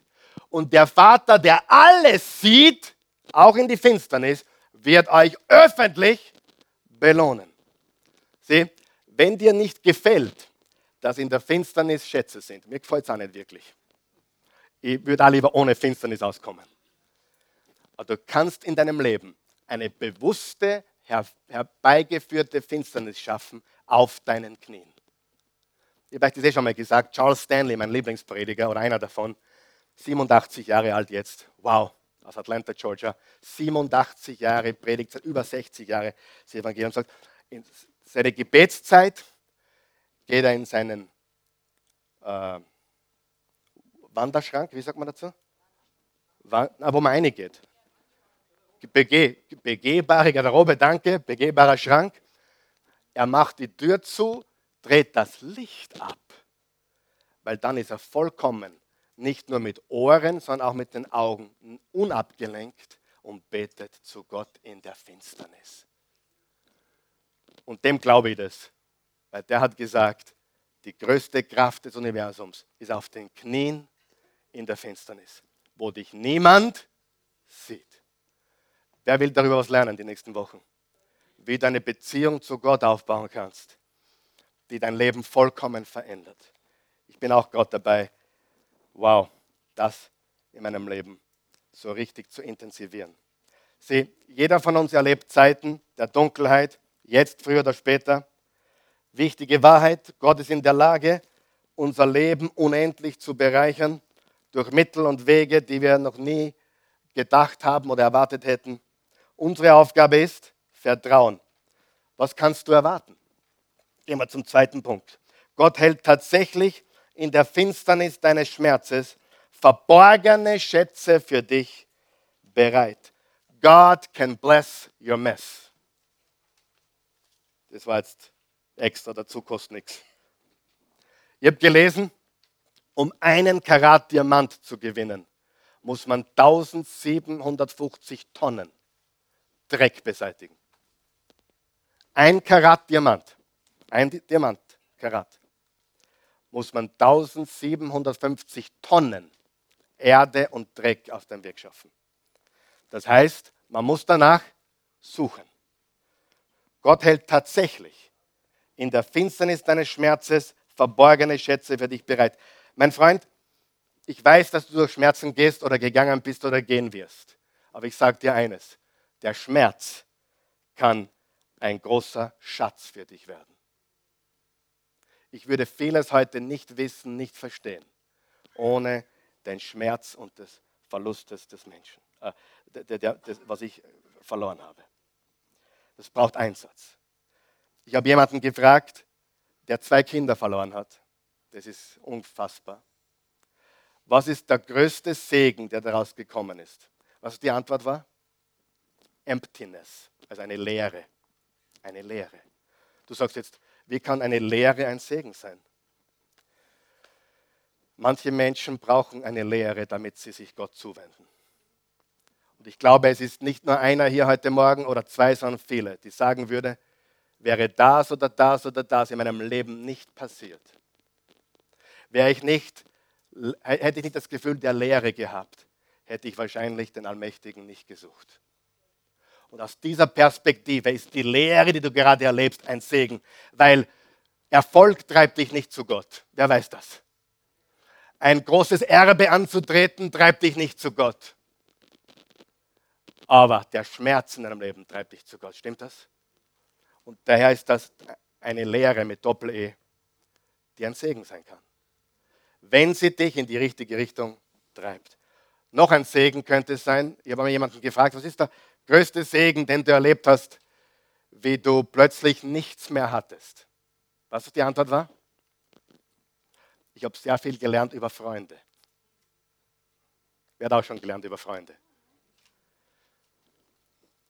Und der Vater, der alles sieht, auch in die Finsternis, wird euch öffentlich belohnen. Sieh, wenn dir nicht gefällt, dass in der Finsternis Schätze sind, mir gefällt es auch nicht wirklich. Ich würde auch lieber ohne Finsternis auskommen. Aber du kannst in deinem Leben eine bewusste, herbeigeführte Finsternis schaffen auf deinen Knien ich habe euch das eh schon mal gesagt, Charles Stanley, mein Lieblingsprediger oder einer davon, 87 Jahre alt jetzt, wow, aus Atlanta, Georgia, 87 Jahre, predigt seit über 60 Jahren das Evangelium, sagt, in seine Gebetszeit geht er in seinen äh, Wanderschrank, wie sagt man dazu? Wand, wo man reingeht. Bege, begehbare Garderobe, danke, begehbarer Schrank. Er macht die Tür zu, dreht das Licht ab, weil dann ist er vollkommen, nicht nur mit Ohren, sondern auch mit den Augen unabgelenkt und betet zu Gott in der Finsternis. Und dem glaube ich das, weil der hat gesagt, die größte Kraft des Universums ist auf den Knien in der Finsternis, wo dich niemand sieht. Wer will darüber was lernen die nächsten Wochen? Wie du eine Beziehung zu Gott aufbauen kannst die dein Leben vollkommen verändert. Ich bin auch Gott dabei, wow, das in meinem Leben so richtig zu intensivieren. Sieh, jeder von uns erlebt Zeiten der Dunkelheit, jetzt, früher oder später. Wichtige Wahrheit, Gott ist in der Lage, unser Leben unendlich zu bereichern durch Mittel und Wege, die wir noch nie gedacht haben oder erwartet hätten. Unsere Aufgabe ist Vertrauen. Was kannst du erwarten? Gehen wir zum zweiten Punkt. Gott hält tatsächlich in der Finsternis deines Schmerzes verborgene Schätze für dich bereit. God can bless your mess. Das war jetzt extra, dazu kostet nichts. Ihr habt gelesen, um einen Karat Diamant zu gewinnen, muss man 1750 Tonnen Dreck beseitigen. Ein Karat Diamant, ein Diamant Karat, muss man 1750 Tonnen Erde und Dreck aus dem Weg schaffen. Das heißt, man muss danach suchen. Gott hält tatsächlich in der Finsternis deines Schmerzes verborgene Schätze für dich bereit. Mein Freund, ich weiß, dass du durch Schmerzen gehst oder gegangen bist oder gehen wirst. Aber ich sage dir eines, der Schmerz kann ein großer Schatz für dich werden. Ich würde vieles heute nicht wissen, nicht verstehen, ohne den Schmerz und des Verlustes des Menschen, äh, der, der, des, was ich verloren habe. Das braucht Einsatz. Ich habe jemanden gefragt, der zwei Kinder verloren hat. Das ist unfassbar. Was ist der größte Segen, der daraus gekommen ist? Was die Antwort war? Emptiness, also eine Leere. Eine Leere. Du sagst jetzt, wie kann eine Leere ein Segen sein? Manche Menschen brauchen eine Lehre, damit sie sich Gott zuwenden. Und ich glaube, es ist nicht nur einer hier heute Morgen oder zwei, sondern viele, die sagen würde, wäre das oder das oder das in meinem Leben nicht passiert, wäre ich nicht, hätte ich nicht das Gefühl der Lehre gehabt, hätte ich wahrscheinlich den Allmächtigen nicht gesucht. Und aus dieser Perspektive ist die Lehre, die du gerade erlebst, ein Segen, weil Erfolg treibt dich nicht zu Gott. Wer weiß das? Ein großes Erbe anzutreten treibt dich nicht zu Gott. Aber der Schmerz in deinem Leben treibt dich zu Gott. Stimmt das? Und daher ist das eine Lehre mit Doppel-E, die ein Segen sein kann. Wenn sie dich in die richtige Richtung treibt. Noch ein Segen könnte es sein, ich habe mal jemanden gefragt, was ist der größte Segen, den du erlebt hast, wie du plötzlich nichts mehr hattest? Was die Antwort war? Ich habe sehr viel gelernt über Freunde. Wer hat auch schon gelernt über Freunde?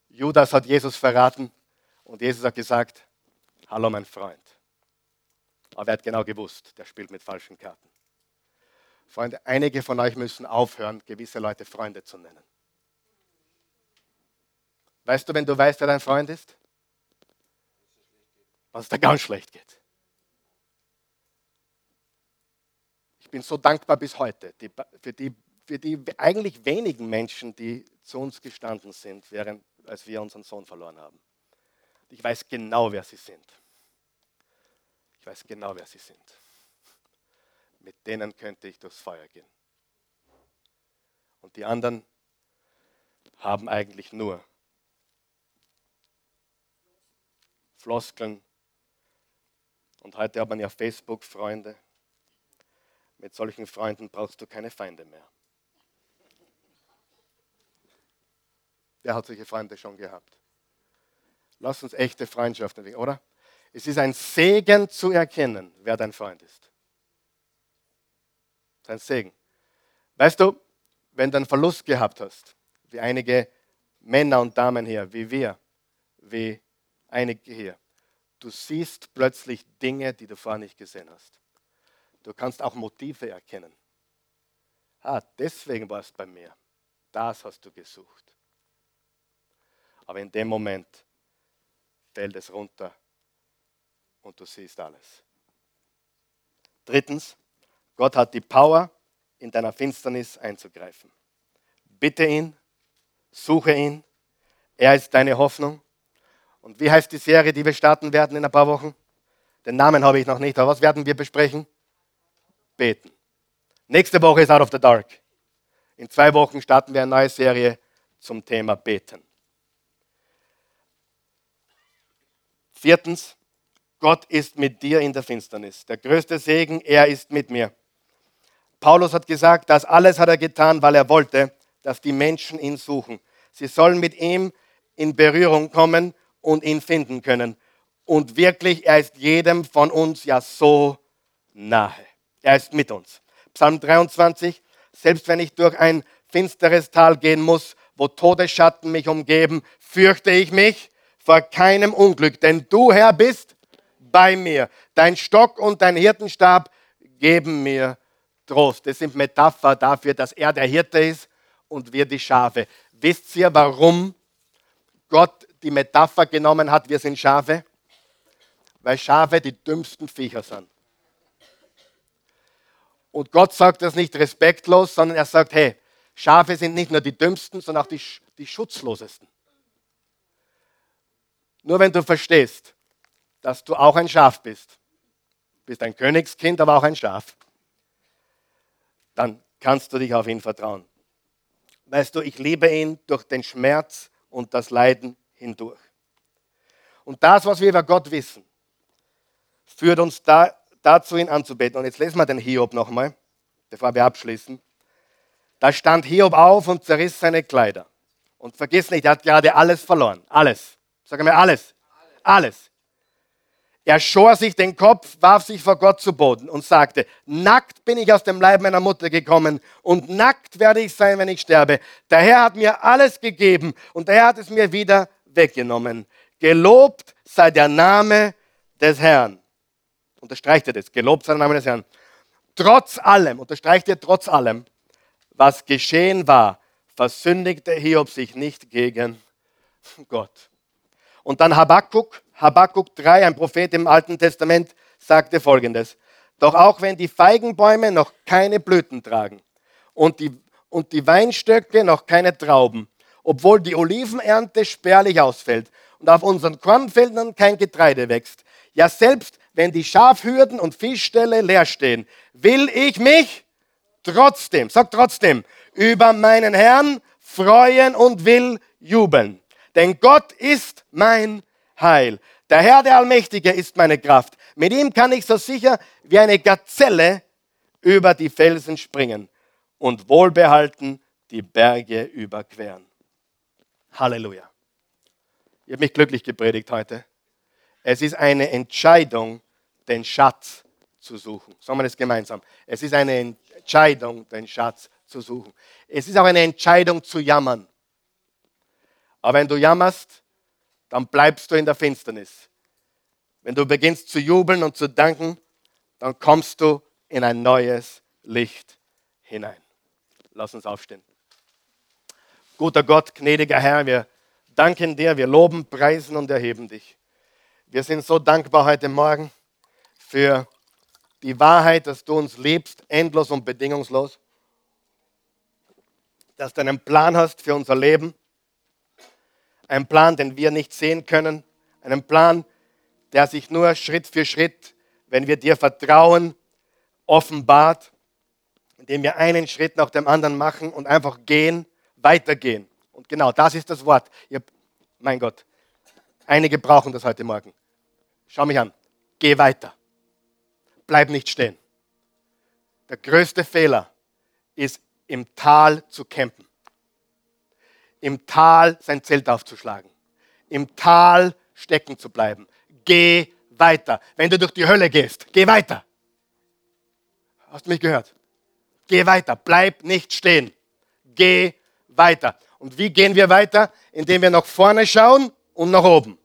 Judas hat Jesus verraten und Jesus hat gesagt, hallo mein Freund. Aber er hat genau gewusst, der spielt mit falschen Karten. Freunde, einige von euch müssen aufhören, gewisse Leute Freunde zu nennen. Weißt du, wenn du weißt, wer dein Freund ist? Was es da ganz schlecht geht. Ich bin so dankbar bis heute die, für, die, für die eigentlich wenigen Menschen, die zu uns gestanden sind, während, als wir unseren Sohn verloren haben. Ich weiß genau, wer sie sind. Ich weiß genau, wer sie sind. Mit denen könnte ich durchs Feuer gehen. Und die anderen haben eigentlich nur Floskeln. Und heute hat man ja Facebook-Freunde. Mit solchen Freunden brauchst du keine Feinde mehr. Wer hat solche Freunde schon gehabt? Lass uns echte Freundschaften oder? Es ist ein Segen zu erkennen, wer dein Freund ist. Ein Segen. Weißt du, wenn du einen Verlust gehabt hast, wie einige Männer und Damen hier, wie wir, wie einige hier. Du siehst plötzlich Dinge, die du vorher nicht gesehen hast. Du kannst auch Motive erkennen. Ah, deswegen warst du bei mir. Das hast du gesucht. Aber in dem Moment fällt es runter und du siehst alles. Drittens, Gott hat die Power, in deiner Finsternis einzugreifen. Bitte ihn, suche ihn. Er ist deine Hoffnung. Und wie heißt die Serie, die wir starten werden in ein paar Wochen? Den Namen habe ich noch nicht, aber was werden wir besprechen? Beten. Nächste Woche ist Out of the Dark. In zwei Wochen starten wir eine neue Serie zum Thema Beten. Viertens, Gott ist mit dir in der Finsternis. Der größte Segen, er ist mit mir. Paulus hat gesagt, das alles hat er getan, weil er wollte, dass die Menschen ihn suchen. Sie sollen mit ihm in Berührung kommen und ihn finden können. Und wirklich, er ist jedem von uns ja so nahe. Er ist mit uns. Psalm 23, selbst wenn ich durch ein finsteres Tal gehen muss, wo Todesschatten mich umgeben, fürchte ich mich vor keinem Unglück, denn du, Herr, bist bei mir. Dein Stock und dein Hirtenstab geben mir Trost. Das sind Metapher dafür, dass er der Hirte ist und wir die Schafe. Wisst ihr, warum Gott die Metapher genommen hat, wir sind Schafe? Weil Schafe die dümmsten Viecher sind. Und Gott sagt das nicht respektlos, sondern er sagt, hey, Schafe sind nicht nur die dümmsten, sondern auch die, die schutzlosesten. Nur wenn du verstehst, dass du auch ein Schaf bist, bist ein Königskind, aber auch ein Schaf, dann kannst du dich auf ihn vertrauen. Weißt du, ich liebe ihn durch den Schmerz und das Leiden hindurch. Und das, was wir über Gott wissen, führt uns da, dazu, ihn anzubeten. Und jetzt lesen wir den Hiob nochmal, bevor wir abschließen. Da stand Hiob auf und zerriss seine Kleider. Und vergiss nicht, er hat gerade alles verloren. Alles. Sag mir alles. Alles. Er schor sich den Kopf, warf sich vor Gott zu Boden und sagte, nackt bin ich aus dem Leib meiner Mutter gekommen und nackt werde ich sein, wenn ich sterbe. Der Herr hat mir alles gegeben und der Herr hat es mir wieder weggenommen. Gelobt sei der Name des Herrn. Unterstreicht er das. Gelobt sei der Name des Herrn. Trotz allem, unterstreicht er trotz allem, was geschehen war, versündigte Hiob sich nicht gegen Gott. Und dann Habakkuk, Habakkuk 3, ein Prophet im Alten Testament, sagte folgendes. Doch auch wenn die Feigenbäume noch keine Blüten tragen und die, und die Weinstöcke noch keine Trauben, obwohl die Olivenernte spärlich ausfällt und auf unseren Kornfeldern kein Getreide wächst, ja selbst wenn die Schafhürden und Fischställe leer stehen, will ich mich trotzdem, sag trotzdem, über meinen Herrn freuen und will jubeln. Denn Gott ist mein Heil. Der Herr, der Allmächtige, ist meine Kraft. Mit ihm kann ich so sicher wie eine Gazelle über die Felsen springen und wohlbehalten die Berge überqueren. Halleluja. Ich habe mich glücklich gepredigt heute. Es ist eine Entscheidung, den Schatz zu suchen. Sagen wir das gemeinsam. Es ist eine Entscheidung, den Schatz zu suchen. Es ist auch eine Entscheidung zu jammern. Aber wenn du jammerst, dann bleibst du in der Finsternis. Wenn du beginnst zu jubeln und zu danken, dann kommst du in ein neues Licht hinein. Lass uns aufstehen. Guter Gott, gnädiger Herr, wir danken dir, wir loben, preisen und erheben dich. Wir sind so dankbar heute Morgen für die Wahrheit, dass du uns liebst, endlos und bedingungslos, dass du einen Plan hast für unser Leben ein Plan, den wir nicht sehen können. Einen Plan, der sich nur Schritt für Schritt, wenn wir dir vertrauen, offenbart, indem wir einen Schritt nach dem anderen machen und einfach gehen, weitergehen. Und genau das ist das Wort. Ihr, mein Gott, einige brauchen das heute Morgen. Schau mich an. Geh weiter. Bleib nicht stehen. Der größte Fehler ist, im Tal zu campen im Tal sein Zelt aufzuschlagen, im Tal stecken zu bleiben. Geh weiter. Wenn du durch die Hölle gehst, geh weiter. Hast du mich gehört? Geh weiter. Bleib nicht stehen. Geh weiter. Und wie gehen wir weiter? Indem wir nach vorne schauen und nach oben.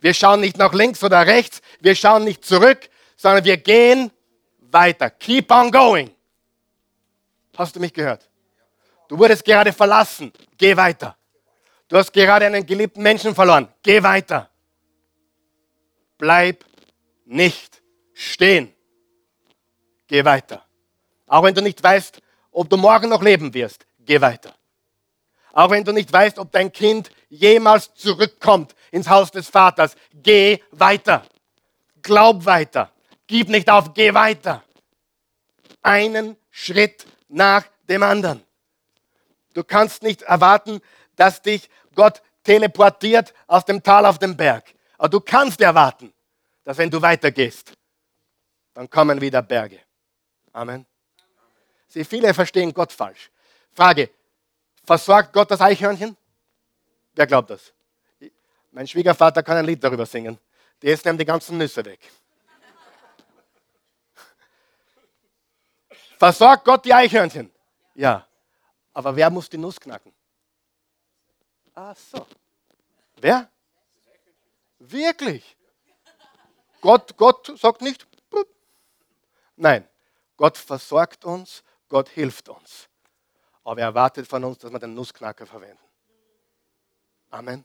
Wir schauen nicht nach links oder rechts, wir schauen nicht zurück, sondern wir gehen weiter. Keep on going. Hast du mich gehört? Du wurdest gerade verlassen. Geh weiter. Du hast gerade einen geliebten Menschen verloren. Geh weiter. Bleib nicht stehen. Geh weiter. Auch wenn du nicht weißt, ob du morgen noch leben wirst, geh weiter. Auch wenn du nicht weißt, ob dein Kind jemals zurückkommt ins Haus des Vaters, geh weiter. Glaub weiter. Gib nicht auf, geh weiter. Einen Schritt nach dem anderen. Du kannst nicht erwarten, dass dich Gott teleportiert aus dem Tal auf den Berg. Aber du kannst erwarten, dass wenn du weitergehst, dann kommen wieder Berge. Amen. Sie viele verstehen Gott falsch. Frage, versorgt Gott das Eichhörnchen? Wer glaubt das? Mein Schwiegervater kann ein Lied darüber singen. Die essen ihm die ganzen Nüsse weg. Versorgt Gott die Eichhörnchen? Ja. Aber wer muss die Nuss knacken? Ach so. Wer? Wirklich? Gott, Gott sagt nicht. Nein, Gott versorgt uns, Gott hilft uns. Aber er erwartet von uns, dass wir den Nussknacker verwenden. Amen.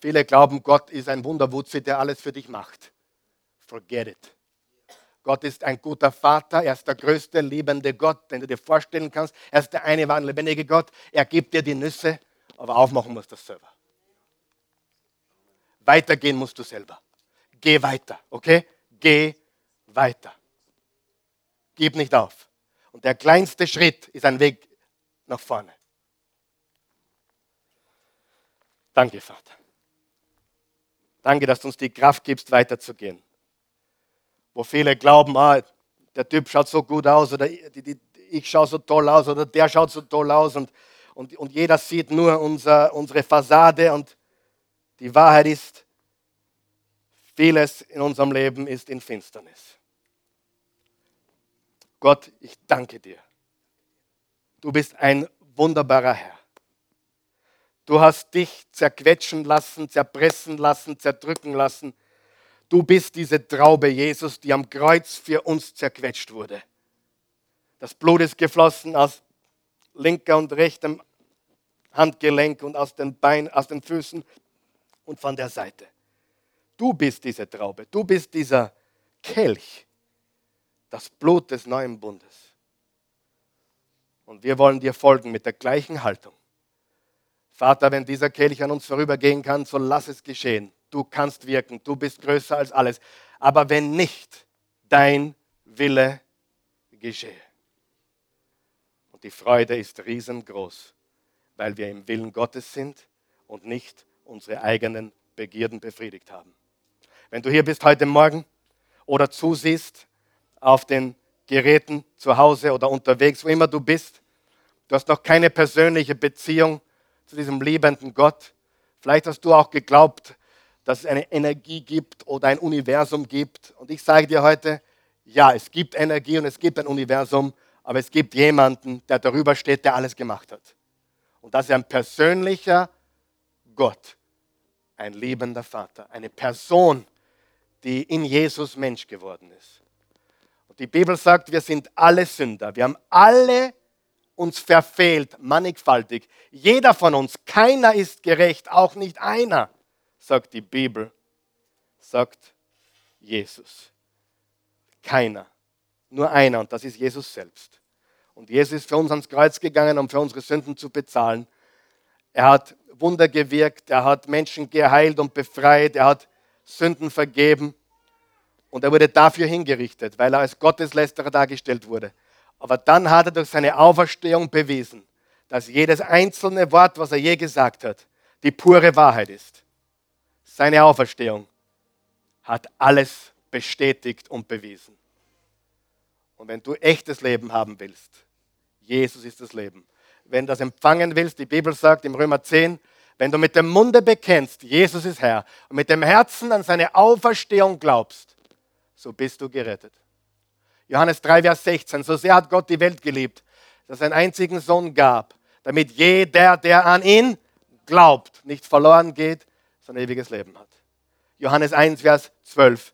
Viele glauben, Gott ist ein Wunderwutzi, der alles für dich macht. Forget it. Gott ist ein guter Vater, er ist der größte, liebende Gott, den du dir vorstellen kannst. Er ist der eine wahre, lebendige Gott. Er gibt dir die Nüsse, aber aufmachen musst du das selber. Weitergehen musst du selber. Geh weiter, okay? Geh weiter. Gib nicht auf. Und der kleinste Schritt ist ein Weg nach vorne. Danke, Vater. Danke, dass du uns die Kraft gibst, weiterzugehen. Wo viele glauben, ah, der Typ schaut so gut aus oder ich schaue so toll aus oder der schaut so toll aus und, und, und jeder sieht nur unser, unsere Fassade und die Wahrheit ist, vieles in unserem Leben ist in Finsternis. Gott, ich danke dir. Du bist ein wunderbarer Herr. Du hast dich zerquetschen lassen, zerpressen lassen, zerdrücken lassen. Du bist diese Traube Jesus, die am Kreuz für uns zerquetscht wurde. Das Blut ist geflossen aus linker und rechtem Handgelenk und aus den Beinen, aus den Füßen und von der Seite. Du bist diese Traube, du bist dieser Kelch, das Blut des neuen Bundes. Und wir wollen dir folgen mit der gleichen Haltung. Vater, wenn dieser Kelch an uns vorübergehen kann, so lass es geschehen. Du kannst wirken, du bist größer als alles. Aber wenn nicht, dein Wille geschehe. Und die Freude ist riesengroß, weil wir im Willen Gottes sind und nicht unsere eigenen Begierden befriedigt haben. Wenn du hier bist heute Morgen oder zusiehst auf den Geräten zu Hause oder unterwegs, wo immer du bist, du hast noch keine persönliche Beziehung zu diesem liebenden Gott. Vielleicht hast du auch geglaubt, dass es eine Energie gibt oder ein Universum gibt. Und ich sage dir heute, ja, es gibt Energie und es gibt ein Universum, aber es gibt jemanden, der darüber steht, der alles gemacht hat. Und das ist ein persönlicher Gott, ein liebender Vater, eine Person, die in Jesus Mensch geworden ist. Die Bibel sagt, wir sind alle Sünder. Wir haben alle uns verfehlt, mannigfaltig. Jeder von uns, keiner ist gerecht, auch nicht einer, sagt die Bibel, sagt Jesus. Keiner, nur einer und das ist Jesus selbst. Und Jesus ist für uns ans Kreuz gegangen, um für unsere Sünden zu bezahlen. Er hat Wunder gewirkt, er hat Menschen geheilt und befreit, er hat Sünden vergeben und er wurde dafür hingerichtet, weil er als Gotteslästerer dargestellt wurde. Aber dann hat er durch seine Auferstehung bewiesen, dass jedes einzelne Wort, was er je gesagt hat, die pure Wahrheit ist. Seine Auferstehung hat alles bestätigt und bewiesen. Und wenn du echtes Leben haben willst, Jesus ist das Leben. Wenn du das empfangen willst, die Bibel sagt im Römer 10, wenn du mit dem Munde bekennst, Jesus ist Herr, und mit dem Herzen an seine Auferstehung glaubst, so bist du gerettet. Johannes 3, Vers 16. So sehr hat Gott die Welt geliebt, dass er einen einzigen Sohn gab, damit jeder, der an ihn glaubt, nicht verloren geht, sondern ewiges Leben hat. Johannes 1, Vers 12.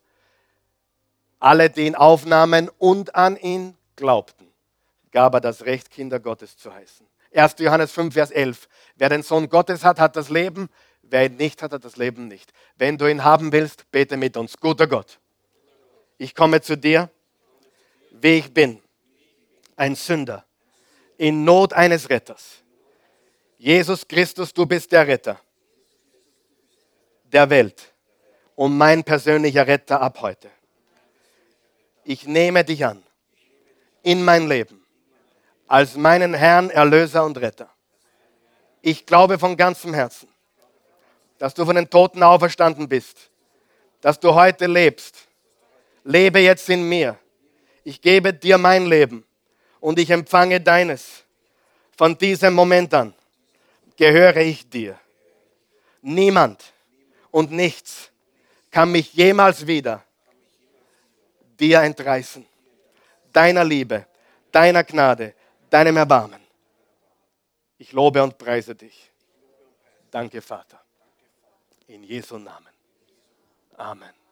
Alle, die ihn aufnahmen und an ihn glaubten, gab er das Recht, Kinder Gottes zu heißen. 1. Johannes 5, Vers 11. Wer den Sohn Gottes hat, hat das Leben. Wer ihn nicht hat, hat das Leben nicht. Wenn du ihn haben willst, bete mit uns. Guter Gott, ich komme zu dir wie ich bin, ein Sünder, in Not eines Retters. Jesus Christus, du bist der Retter der Welt und mein persönlicher Retter ab heute. Ich nehme dich an in mein Leben als meinen Herrn, Erlöser und Retter. Ich glaube von ganzem Herzen, dass du von den Toten auferstanden bist, dass du heute lebst. Lebe jetzt in mir. Ich gebe dir mein Leben und ich empfange deines. Von diesem Moment an gehöre ich dir. Niemand und nichts kann mich jemals wieder dir entreißen. Deiner Liebe, deiner Gnade, deinem Erbarmen. Ich lobe und preise dich. Danke, Vater. In Jesu Namen. Amen.